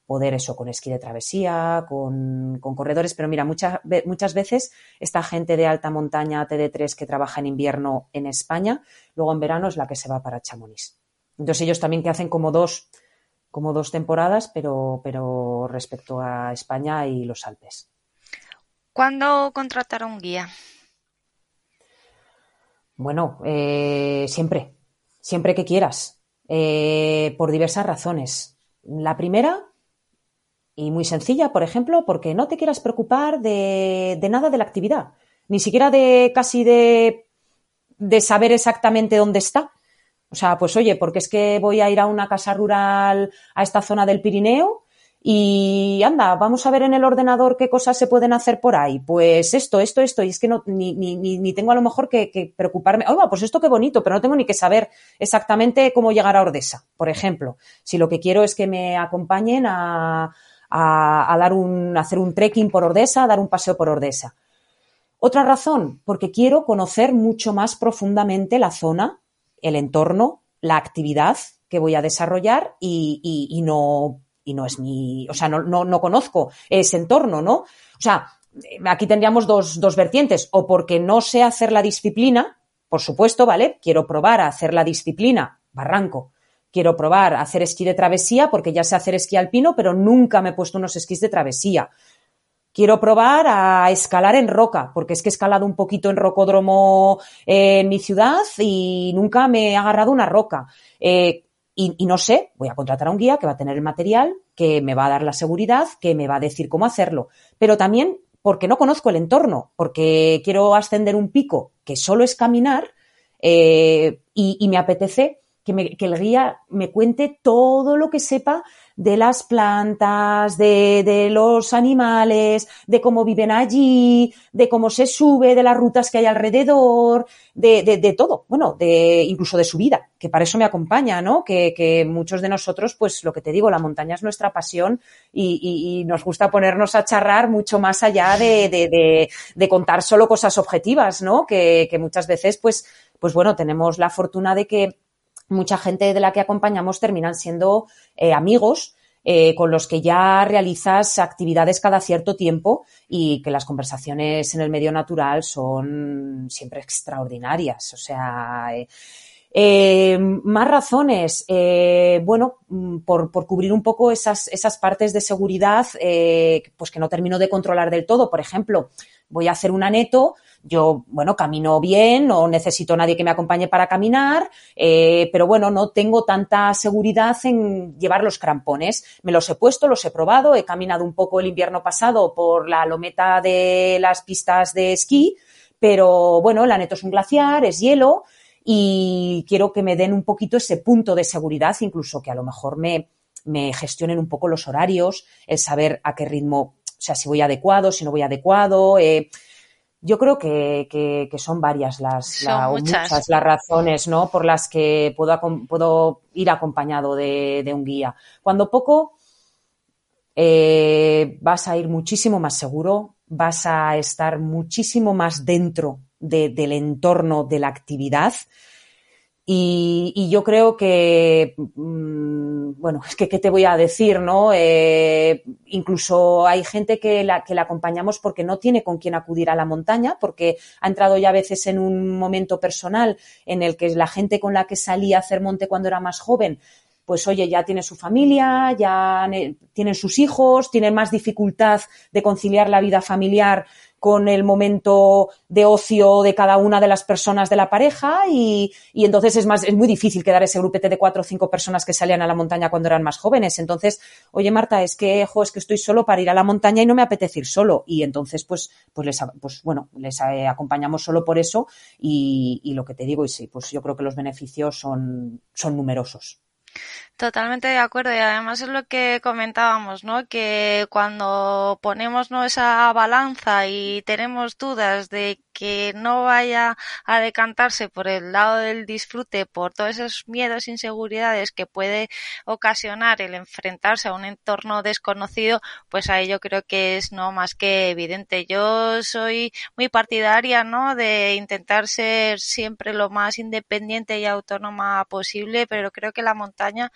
poder eso con esquí de travesía, con, corredores, pero mira, muchas muchas veces esta gente de alta montaña TD3 que trabaja en invierno en España, luego en verano es la que se va para Chamonix. Entonces ellos también que hacen como dos, como dos temporadas, pero, pero respecto a España y los Alpes. ¿Cuándo contratar a un guía? Bueno, eh, siempre, siempre que quieras, eh, por diversas razones. La primera, y muy sencilla, por ejemplo, porque no te quieras preocupar de, de nada de la actividad, ni siquiera de casi de, de saber exactamente dónde está. O sea, pues oye, porque es que voy a ir a una casa rural a esta zona del Pirineo y anda, vamos a ver en el ordenador qué cosas se pueden hacer por ahí. Pues esto, esto, esto. Y es que no, ni, ni, ni tengo a lo mejor que, preocuparme. Oiga, pues esto qué bonito, pero no tengo ni que saber exactamente cómo llegar a Ordesa, por ejemplo. Si lo que quiero es que me acompañen a, a, a dar un, a hacer un trekking por Ordesa, a dar un paseo por Ordesa. Otra razón, porque quiero conocer mucho más profundamente la zona el entorno, la actividad que voy a desarrollar y, no, y no es mi, o sea, no, no, conozco ese entorno, ¿no? O sea, aquí tendríamos dos, dos vertientes, o porque no sé hacer la disciplina, por supuesto, ¿vale? Quiero probar a hacer la disciplina, barranco. Quiero probar a hacer esquí de travesía porque ya sé hacer esquí alpino, pero nunca me he puesto unos esquís de travesía. Quiero probar a escalar en roca, porque es que he escalado un poquito en rocódromo eh, en mi ciudad y nunca me he agarrado una roca. Eh, y, no sé, voy a contratar a un guía que va a tener el material, que me va a dar la seguridad, que me va a decir cómo hacerlo. Pero también porque no conozco el entorno, porque quiero ascender un pico que solo es caminar eh, y, me apetece que, que, el guía me cuente todo lo que sepa de las plantas, de, de, los animales, de cómo viven allí, de cómo se sube, de las rutas que hay alrededor, de, de, todo, bueno, de, incluso de su vida, que para eso me acompaña, ¿no? Que, que, muchos de nosotros, pues lo que te digo, la montaña es nuestra pasión y, y, nos gusta ponernos a charrar mucho más allá de, contar solo cosas objetivas, ¿no? Que, que muchas veces, pues, pues bueno, tenemos la fortuna de que mucha gente de la que acompañamos terminan siendo eh, amigos eh, con los que ya realizas actividades cada cierto tiempo y que las conversaciones en el medio natural son siempre extraordinarias. O sea, eh, más razones, bueno, mm, por, por, cubrir un poco esas, esas partes de seguridad, pues que no termino de controlar del todo. Por ejemplo, voy a hacer una neto, yo, bueno, camino bien, no necesito nadie que me acompañe para caminar, eh, pero bueno, no tengo tanta seguridad en llevar los crampones. Me los he puesto, los he probado, he caminado un poco el invierno pasado por la lometa de las pistas de esquí, pero bueno, la neto es un glaciar, es hielo y quiero que me den un poquito ese punto de seguridad, incluso que a lo mejor me, me gestionen un poco los horarios, el saber a qué ritmo, o sea, si voy adecuado, si no voy adecuado. Eh, yo creo que, que, son varias las, la, muchas. las razones ¿no? por las que puedo, puedo ir acompañado de, de un guía. Cuando poco, eh, vas a ir muchísimo más seguro, vas a estar muchísimo más dentro de, del entorno de la actividad. Y, y yo creo que, mmm, bueno, es que, ¿qué te voy a decir, no? Eh, incluso hay gente que la, que la acompañamos porque no tiene con quién acudir a la montaña, porque ha entrado ya a veces en un momento personal en el que la gente con la que salía a hacer monte cuando era más joven pues oye, ya tiene su familia, ya tienen sus hijos, tienen más dificultad de conciliar la vida familiar con el momento de ocio de cada una de las personas de la pareja y, y, entonces es más, es muy difícil quedar ese grupete de cuatro o cinco personas que salían a la montaña cuando eran más jóvenes. Entonces, oye Marta, es que, jo, que estoy solo para ir a la montaña y no me apetece ir solo. Y entonces, pues, pues les, pues bueno, les eh, acompañamos solo por eso y, y lo que te digo, y sí, pues yo creo que los beneficios son, son numerosos. Totalmente de acuerdo y además es lo que comentábamos, ¿no? Que cuando ponemos ¿no? esa balanza y tenemos dudas de que no vaya a decantarse por el lado del disfrute, por todos esos miedos, inseguridades que puede ocasionar el enfrentarse a un entorno desconocido, pues ahí yo creo que es no más que evidente. Yo soy muy partidaria, ¿no? De intentar ser siempre lo más independiente y autónoma posible, pero creo que la montaña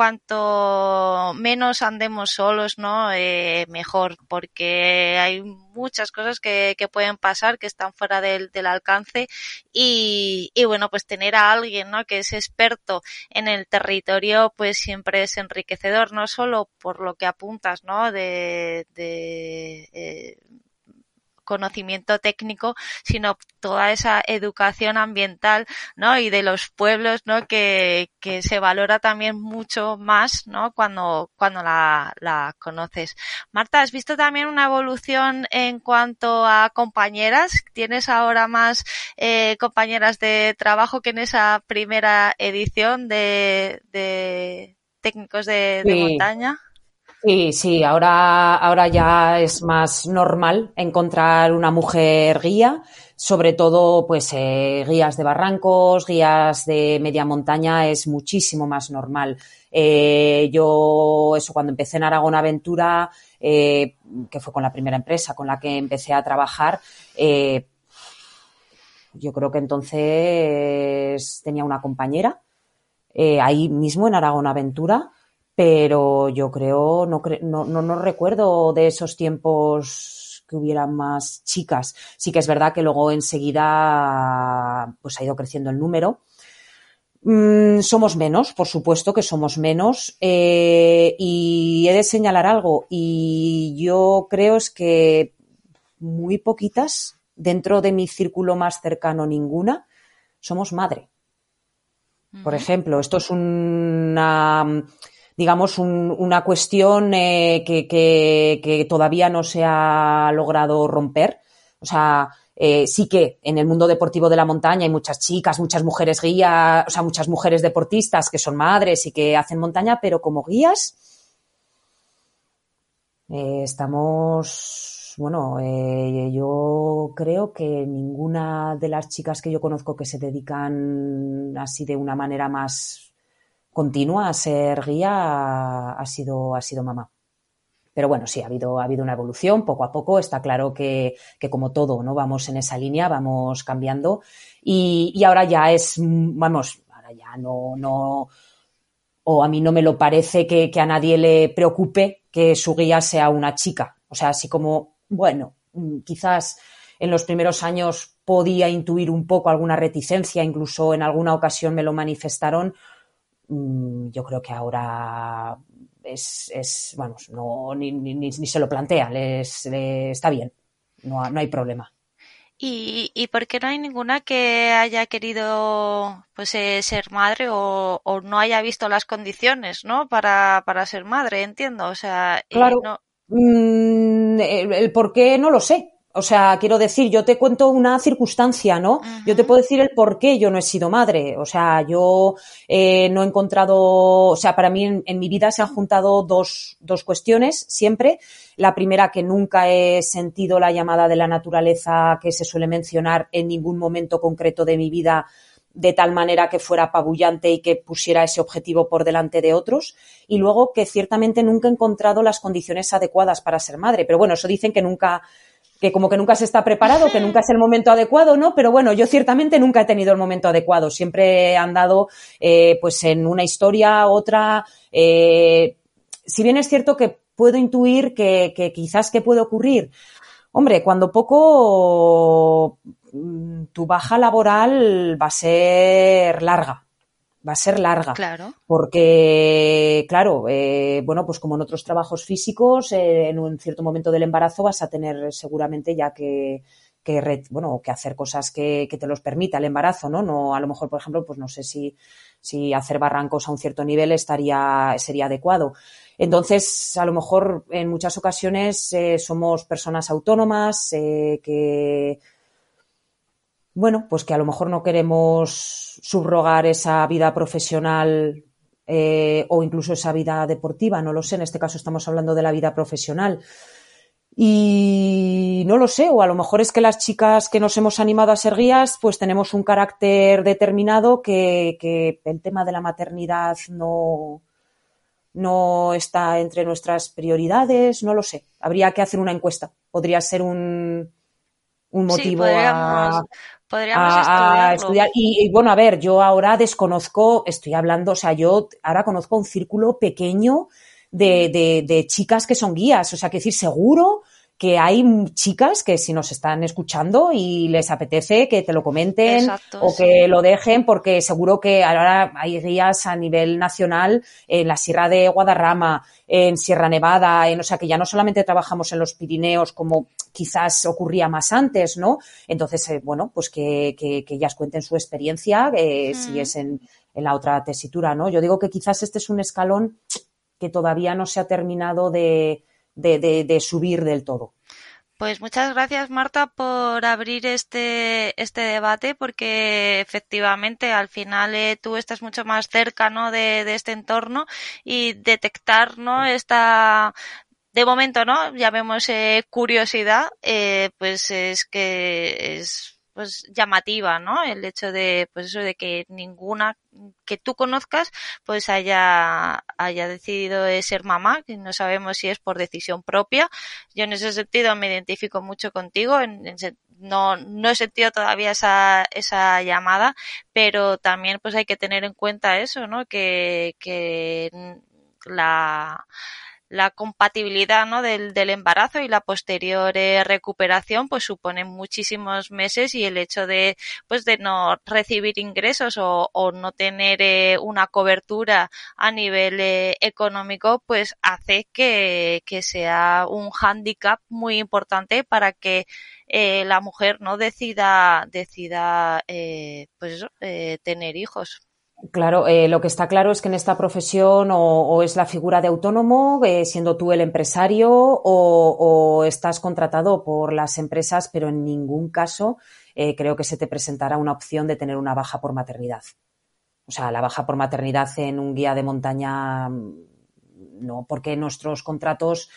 cuanto menos andemos solos, ¿no? Eh, mejor, porque hay muchas cosas que, pueden pasar que están fuera del, alcance y, bueno, pues tener a alguien, ¿no? Que es experto en el territorio, pues siempre es enriquecedor, no solo por lo que apuntas, ¿no? De, de eh, conocimiento técnico, sino toda esa educación ambiental, ¿no? Y de los pueblos, ¿no? Que, que se valora también mucho más, ¿no? Cuando, cuando la, la conoces. Marta, ¿has visto también una evolución en cuanto a compañeras? ¿Tienes ahora más eh, compañeras de trabajo que en esa primera edición de, de técnicos de, montaña? Sí, sí, ahora, ahora ya es más normal encontrar una mujer guía, sobre todo pues eh, guías de barrancos, guías de media montaña es muchísimo más normal. Eh, yo, eso cuando empecé en Aragón Aventura, eh, que fue con la primera empresa con la que empecé a trabajar, eh, yo creo que entonces tenía una compañera eh, ahí mismo en Aragón Aventura pero yo creo, no, no, no, no recuerdo de esos tiempos que hubiera más chicas. Sí que es verdad que luego enseguida pues ha ido creciendo el número. Mm, somos menos, por supuesto que somos menos. Eh, y he de señalar algo, y yo creo es que muy poquitas, dentro de mi círculo más cercano ninguna, somos madre. Por ejemplo, esto es una digamos, una cuestión eh, que, todavía no se ha logrado romper. O sea, eh, sí que en el mundo deportivo de la montaña hay muchas chicas, muchas mujeres guías, o sea, muchas mujeres deportistas que son madres y que hacen montaña, pero como guías eh, estamos, bueno, yo creo que ninguna de las chicas que yo conozco que se dedican así de una manera más continua a ser guía ha sido, ha sido mamá. Pero bueno, sí, ha habido, ha habido una evolución poco a poco. Está claro que, como todo, ¿no? Vamos en esa línea, vamos cambiando. Y, ahora ya es, vamos, ahora ya no, no, o a mí no me lo parece que, que a nadie le preocupe que su guía sea una chica. O sea, así como, bueno, quizás en los primeros años podía intuir un poco alguna reticencia, incluso en alguna ocasión me lo manifestaron, Mm, yo creo que ahora es, es vamos, no, ni, ni, se lo plantea, les, está bien, no, no hay problema. ¿Y, ¿Y por qué no hay ninguna que haya querido pues eh, ser madre o, o, no haya visto las condiciones, ¿no? Para, para ser madre, entiendo. O sea, claro. Mm, el, por qué no lo sé. O sea, quiero decir, yo te cuento una circunstancia, ¿no? Yo te puedo decir el por qué yo no he sido madre. O sea, yo eh, no he encontrado, o sea, para mí en, mi vida se han juntado dos, dos cuestiones siempre. La primera, que nunca he sentido la llamada de la naturaleza que se suele mencionar en ningún momento concreto de mi vida de tal manera que fuera apabullante y que pusiera ese objetivo por delante de otros. Y luego que ciertamente nunca he encontrado las condiciones adecuadas para ser madre. Pero bueno, eso dicen que nunca que como que nunca se está preparado, que nunca es el momento adecuado, ¿no? Pero bueno, yo ciertamente nunca he tenido el momento adecuado. Siempre he andado, eh, pues, en una historia, otra. Eh, si bien es cierto que puedo intuir que, que quizás que puede ocurrir, hombre, cuando poco mm, tu baja laboral va a ser larga va a ser larga. Claro. Porque, claro, eh, bueno, pues como en otros trabajos físicos, eh, en un cierto momento del embarazo vas a tener seguramente ya que, que bueno, que hacer cosas que, que, te los permita el embarazo, ¿no? No, a lo mejor, por ejemplo, pues no sé si, si hacer barrancos a un cierto nivel estaría, sería adecuado. Entonces, a lo mejor en muchas ocasiones eh, somos personas autónomas que bueno, pues que a lo mejor no queremos subrogar esa vida profesional eh, o incluso esa vida deportiva, no lo sé, en este caso estamos hablando de la vida profesional. Y no lo sé, o a lo mejor es que las chicas que nos hemos animado a ser guías, pues tenemos un carácter determinado que, que el tema de la maternidad no, no está entre nuestras prioridades, no lo sé. Habría que hacer una encuesta. Podría ser un, un motivo a, Podríamos estudiar. Y, bueno, a ver, yo ahora desconozco, estoy hablando, o sea, yo ahora conozco un círculo pequeño de, de, de chicas que son guías. O sea, que decir, seguro que hay chicas que si nos están escuchando y les apetece que te lo comenten o que lo dejen, porque seguro que ahora hay guías a nivel nacional en la Sierra de Guadarrama, en Sierra Nevada, en, o sea que ya no solamente trabajamos en los Pirineos como quizás ocurría más antes, ¿no? Entonces, eh, bueno, pues que, que, que, ellas cuenten su experiencia, eh, si es en, en la otra tesitura, ¿no? Yo digo que quizás este es un escalón que todavía no se ha terminado de, de, de, subir del todo. Pues muchas gracias, Marta, por abrir este, este debate, porque efectivamente al final eh, tú estás mucho más cerca ¿no? de, este entorno y detectar ¿no? esta. De momento, ¿no? Ya vemos eh, curiosidad, eh, pues es que es pues llamativa, ¿no? El hecho de, pues eso de que ninguna que tú conozcas, pues haya, haya decidido ser mamá, que no sabemos si es por decisión propia. Yo en ese sentido me identifico mucho contigo, no, no he sentido todavía esa, esa llamada, pero también pues hay que tener en cuenta eso, ¿no? Que, que la, la compatibilidad ¿no? del, del, embarazo y la posterior eh, recuperación pues supone muchísimos meses y el hecho de pues de no recibir ingresos o, o no tener eh, una cobertura a nivel eh, económico pues hace que, que, sea un hándicap muy importante para que eh, la mujer no decida decida pues eso, tener hijos Claro, eh, lo que está claro es que en esta profesión o, es la figura de autónomo, eh, siendo tú el empresario, o, estás contratado por las empresas, pero en ningún caso eh, creo que se te presentará una opción de tener una baja por maternidad. O sea, la baja por maternidad en un guía de montaña, mm, no, porque nuestros contratos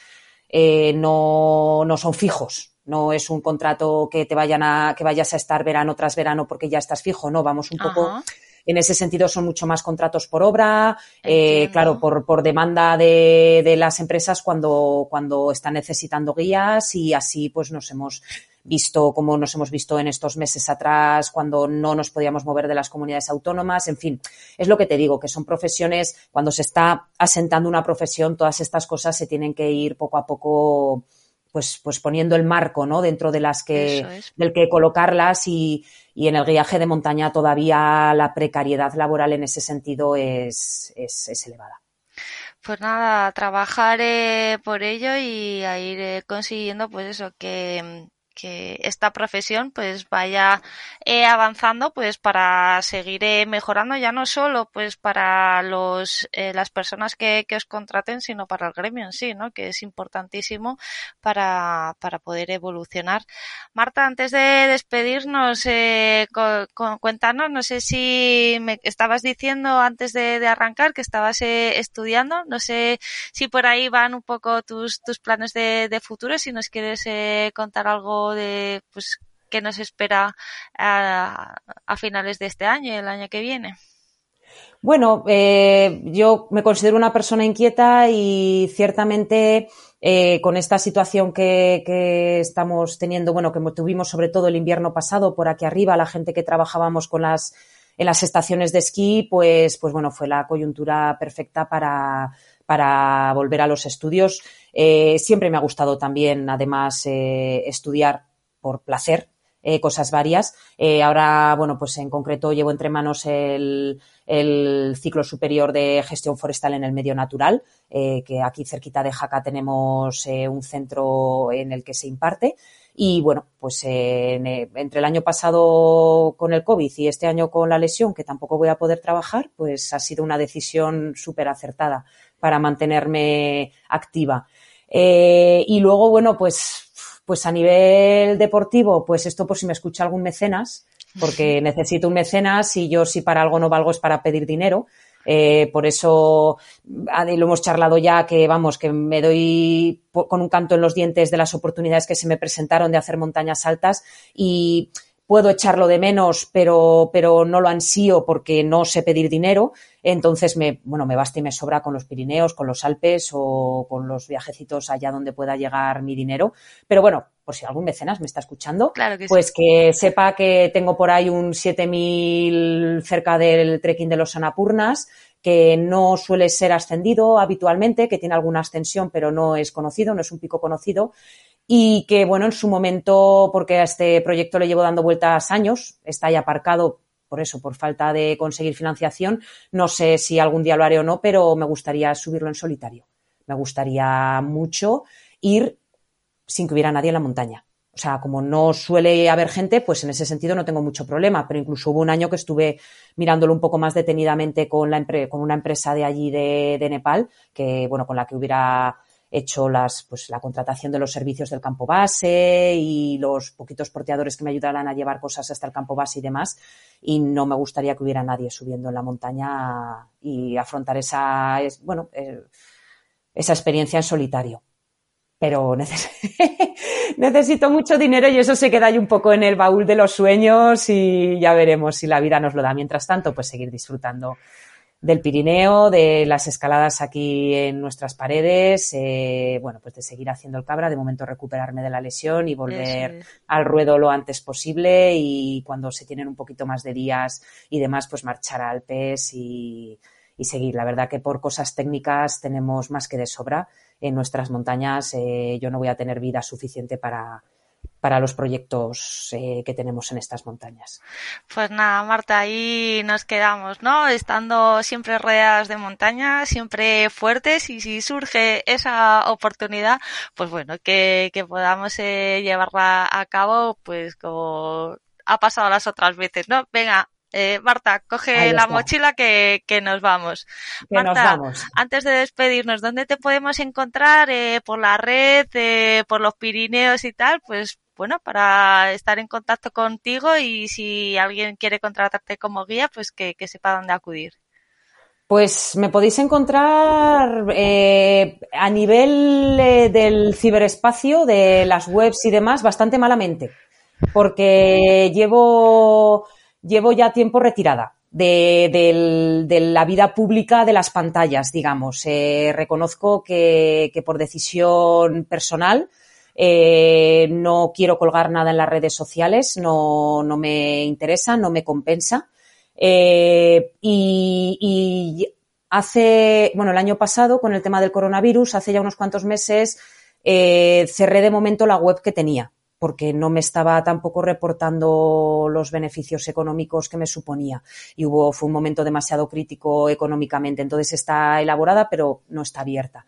no, no son fijos. No es un contrato que te vayan a, que vayas a estar verano tras verano porque ya estás fijo, no, vamos un poco en ese sentido son mucho más contratos por obra, eh, claro, por, por demanda de, de, las empresas cuando, cuando están necesitando guías y así pues nos hemos visto como nos hemos visto en estos meses atrás cuando no nos podíamos mover de las comunidades autónomas, en fin, es lo que te digo, que son profesiones, cuando se está asentando una profesión, todas estas cosas se tienen que ir poco a poco pues, pues poniendo el marco, ¿no? Dentro de las que, del que colocarlas y, y en el guiaje de montaña todavía la precariedad laboral en ese sentido es, es, elevada. Pues nada, trabajar por ello y a ir eh, consiguiendo pues eso, que, que esta profesión pues vaya eh, avanzando pues para seguir eh, mejorando ya no solo pues para los eh, las personas que, que, os contraten sino para el gremio en sí no que es importantísimo para, para poder evolucionar. Marta antes de despedirnos eh, cuéntanos no sé si me estabas diciendo antes de, de arrancar que estabas eh, estudiando no sé si por ahí van un poco tus tus planes de, de futuro si nos quieres contar algo de pues qué nos espera a, finales de este año y el año que viene? Bueno, eh, yo me considero una persona inquieta y ciertamente eh, con esta situación que, estamos teniendo, bueno, que tuvimos sobre todo el invierno pasado por aquí arriba, la gente que trabajábamos con las en las estaciones de esquí, pues, pues bueno, fue la coyuntura perfecta para, para volver a los estudios. Eh, siempre me ha gustado también, además, eh, estudiar por placer, eh, cosas varias. ahora, bueno, pues en concreto llevo entre manos el, ciclo superior de gestión forestal en el medio natural, que aquí cerquita de Jaca tenemos un centro en el que se imparte. Y bueno, pues entre el año pasado con el COVID y este año con la lesión, que tampoco voy a poder trabajar, pues ha sido una decisión súper acertada para mantenerme activa. Eh, y luego, bueno, pues, pues a nivel deportivo, pues esto por si me escucha algún mecenas, porque necesito un mecenas y yo si para algo no valgo es para pedir dinero. Eh, por eso lo hemos charlado ya que vamos, que me doy con un canto en los dientes de las oportunidades que se me presentaron de hacer montañas altas y puedo echarlo de menos, pero, pero no lo ansío porque no sé pedir dinero. Entonces me, bueno, me basta y me sobra con los Pirineos, con los Alpes o con los viajecitos allá donde pueda llegar mi dinero. Pero bueno, por si algún mecenas me está escuchando, pues que sepa que tengo por ahí un 7000 cerca del trekking de los Anapurnas, que no suele ser ascendido habitualmente, que tiene alguna ascensión, pero no es conocido, no es un pico conocido y que, bueno, en su momento, porque a este proyecto le llevo dando vueltas años, está ahí aparcado por eso, por falta de conseguir financiación. No sé si algún día lo haré o no, pero me gustaría subirlo en solitario. Me gustaría mucho ir sin que hubiera nadie en la montaña. O sea, como no suele haber gente, pues en ese sentido no tengo mucho problema. Pero incluso hubo un año que estuve mirándolo un poco más detenidamente con, la con una empresa de allí de, de Nepal, que, bueno, con la que hubiera hecho las, pues, la contratación de los servicios del campo base y los poquitos porteadores que me ayudaran a llevar cosas hasta el campo base y demás. Y no me gustaría que hubiera nadie subiendo en la montaña y afrontar esa, bueno, eh, esa experiencia en solitario. Pero necesito mucho dinero y eso se queda ahí un poco en el baúl de los sueños y ya veremos si la vida nos lo da. Mientras tanto, pues seguir disfrutando del Pirineo, de las escaladas aquí en nuestras paredes, eh, bueno, pues de seguir haciendo el cabra, de momento recuperarme de la lesión y volver al ruedo lo antes posible y cuando se tienen un poquito más de días y demás, pues marchar a Alpes y, y seguir. La verdad que por cosas técnicas tenemos más que de sobra en nuestras montañas. Eh, yo no voy a tener vida suficiente para, para los proyectos eh, que tenemos en estas montañas. Pues nada, Marta, ahí nos quedamos, ¿no? Estando siempre rodeadas de montañas, siempre fuertes y si surge esa oportunidad, pues bueno, que, que podamos eh, llevarla a cabo, pues como ha pasado las otras veces, ¿no? Venga, Eh, Marta, coge la mochila que, que, nos vamos. Que nos vamos. antes de despedirnos, ¿dónde te podemos encontrar? Eh, ¿Por la red? Eh, ¿Por los Pirineos y tal? Pues bueno, para estar en contacto contigo y si alguien quiere contratarte como guía, pues que, sepa dónde acudir. Pues me podéis encontrar eh, a nivel eh, del ciberespacio, de las webs y demás, bastante malamente, porque llevo, llevo ya tiempo retirada. De, la vida pública de las pantallas, digamos. Eh, reconozco que, por decisión personal no quiero colgar nada en las redes sociales, no, no me interesa, no me compensa. Eh, y, hace, bueno, el año pasado, con el tema del coronavirus, hace ya unos cuantos meses, eh, cerré de momento la web que tenía porque no me estaba tampoco reportando los beneficios económicos que me suponía. Y hubo, fue un momento demasiado crítico económicamente. Entonces está elaborada, pero no está abierta.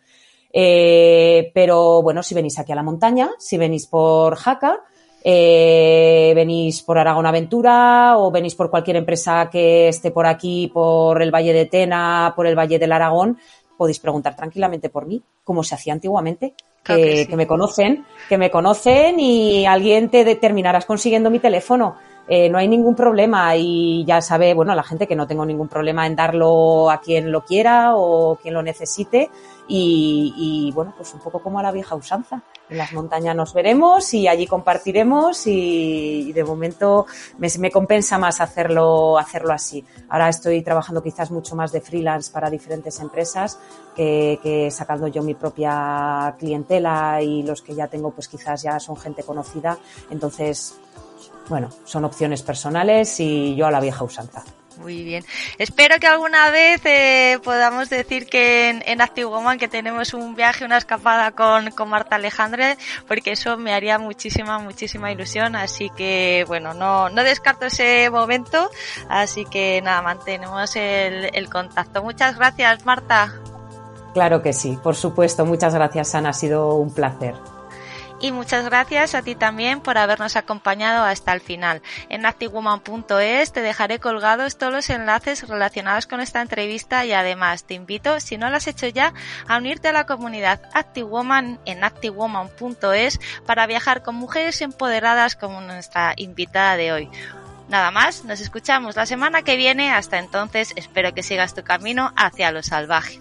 Eh, pero bueno, si venís aquí a la montaña, si venís por Jaca, eh, venís por Aragón Aventura o venís por cualquier empresa que esté por aquí, por el Valle de Tena, por el Valle del Aragón, podéis preguntar tranquilamente por mí, como se hacía antiguamente, que, me conocen, que me conocen y alguien te terminarás consiguiendo mi teléfono. Eh, no hay ningún problema y ya sabe, bueno, la gente que no tengo ningún problema en darlo a quien lo quiera o quien lo necesite y, bueno, pues un poco como a la vieja usanza. En las montañas nos veremos y allí compartiremos y, de momento me, compensa más hacerlo, hacerlo así. Ahora estoy trabajando quizás mucho más de freelance para diferentes empresas que, que sacando yo mi propia clientela y los que ya tengo pues quizás ya son gente conocida. Entonces, bueno, son opciones personales y yo a la vieja usanza. Muy bien. Espero que alguna vez eh, podamos decir que en, en, Woman que tenemos un viaje, una escapada con, con Marta Alejandre, porque eso me haría muchísima, muchísima ilusión. Así que, bueno, no, no descarto ese momento. Así que nada, mantenemos el, el contacto. Muchas gracias, Marta. Claro que sí, por supuesto. Muchas gracias, Ana. Ha sido un placer. Y muchas gracias a ti también por habernos acompañado hasta el final. En activewoman.es te dejaré colgados todos los enlaces relacionados con esta entrevista y además te invito, si no lo has hecho ya, a unirte a la comunidad ActiveWoman en activewoman.es para viajar con mujeres empoderadas como nuestra invitada de hoy. Nada más, nos escuchamos la semana que viene. Hasta entonces, espero que sigas tu camino hacia lo salvaje.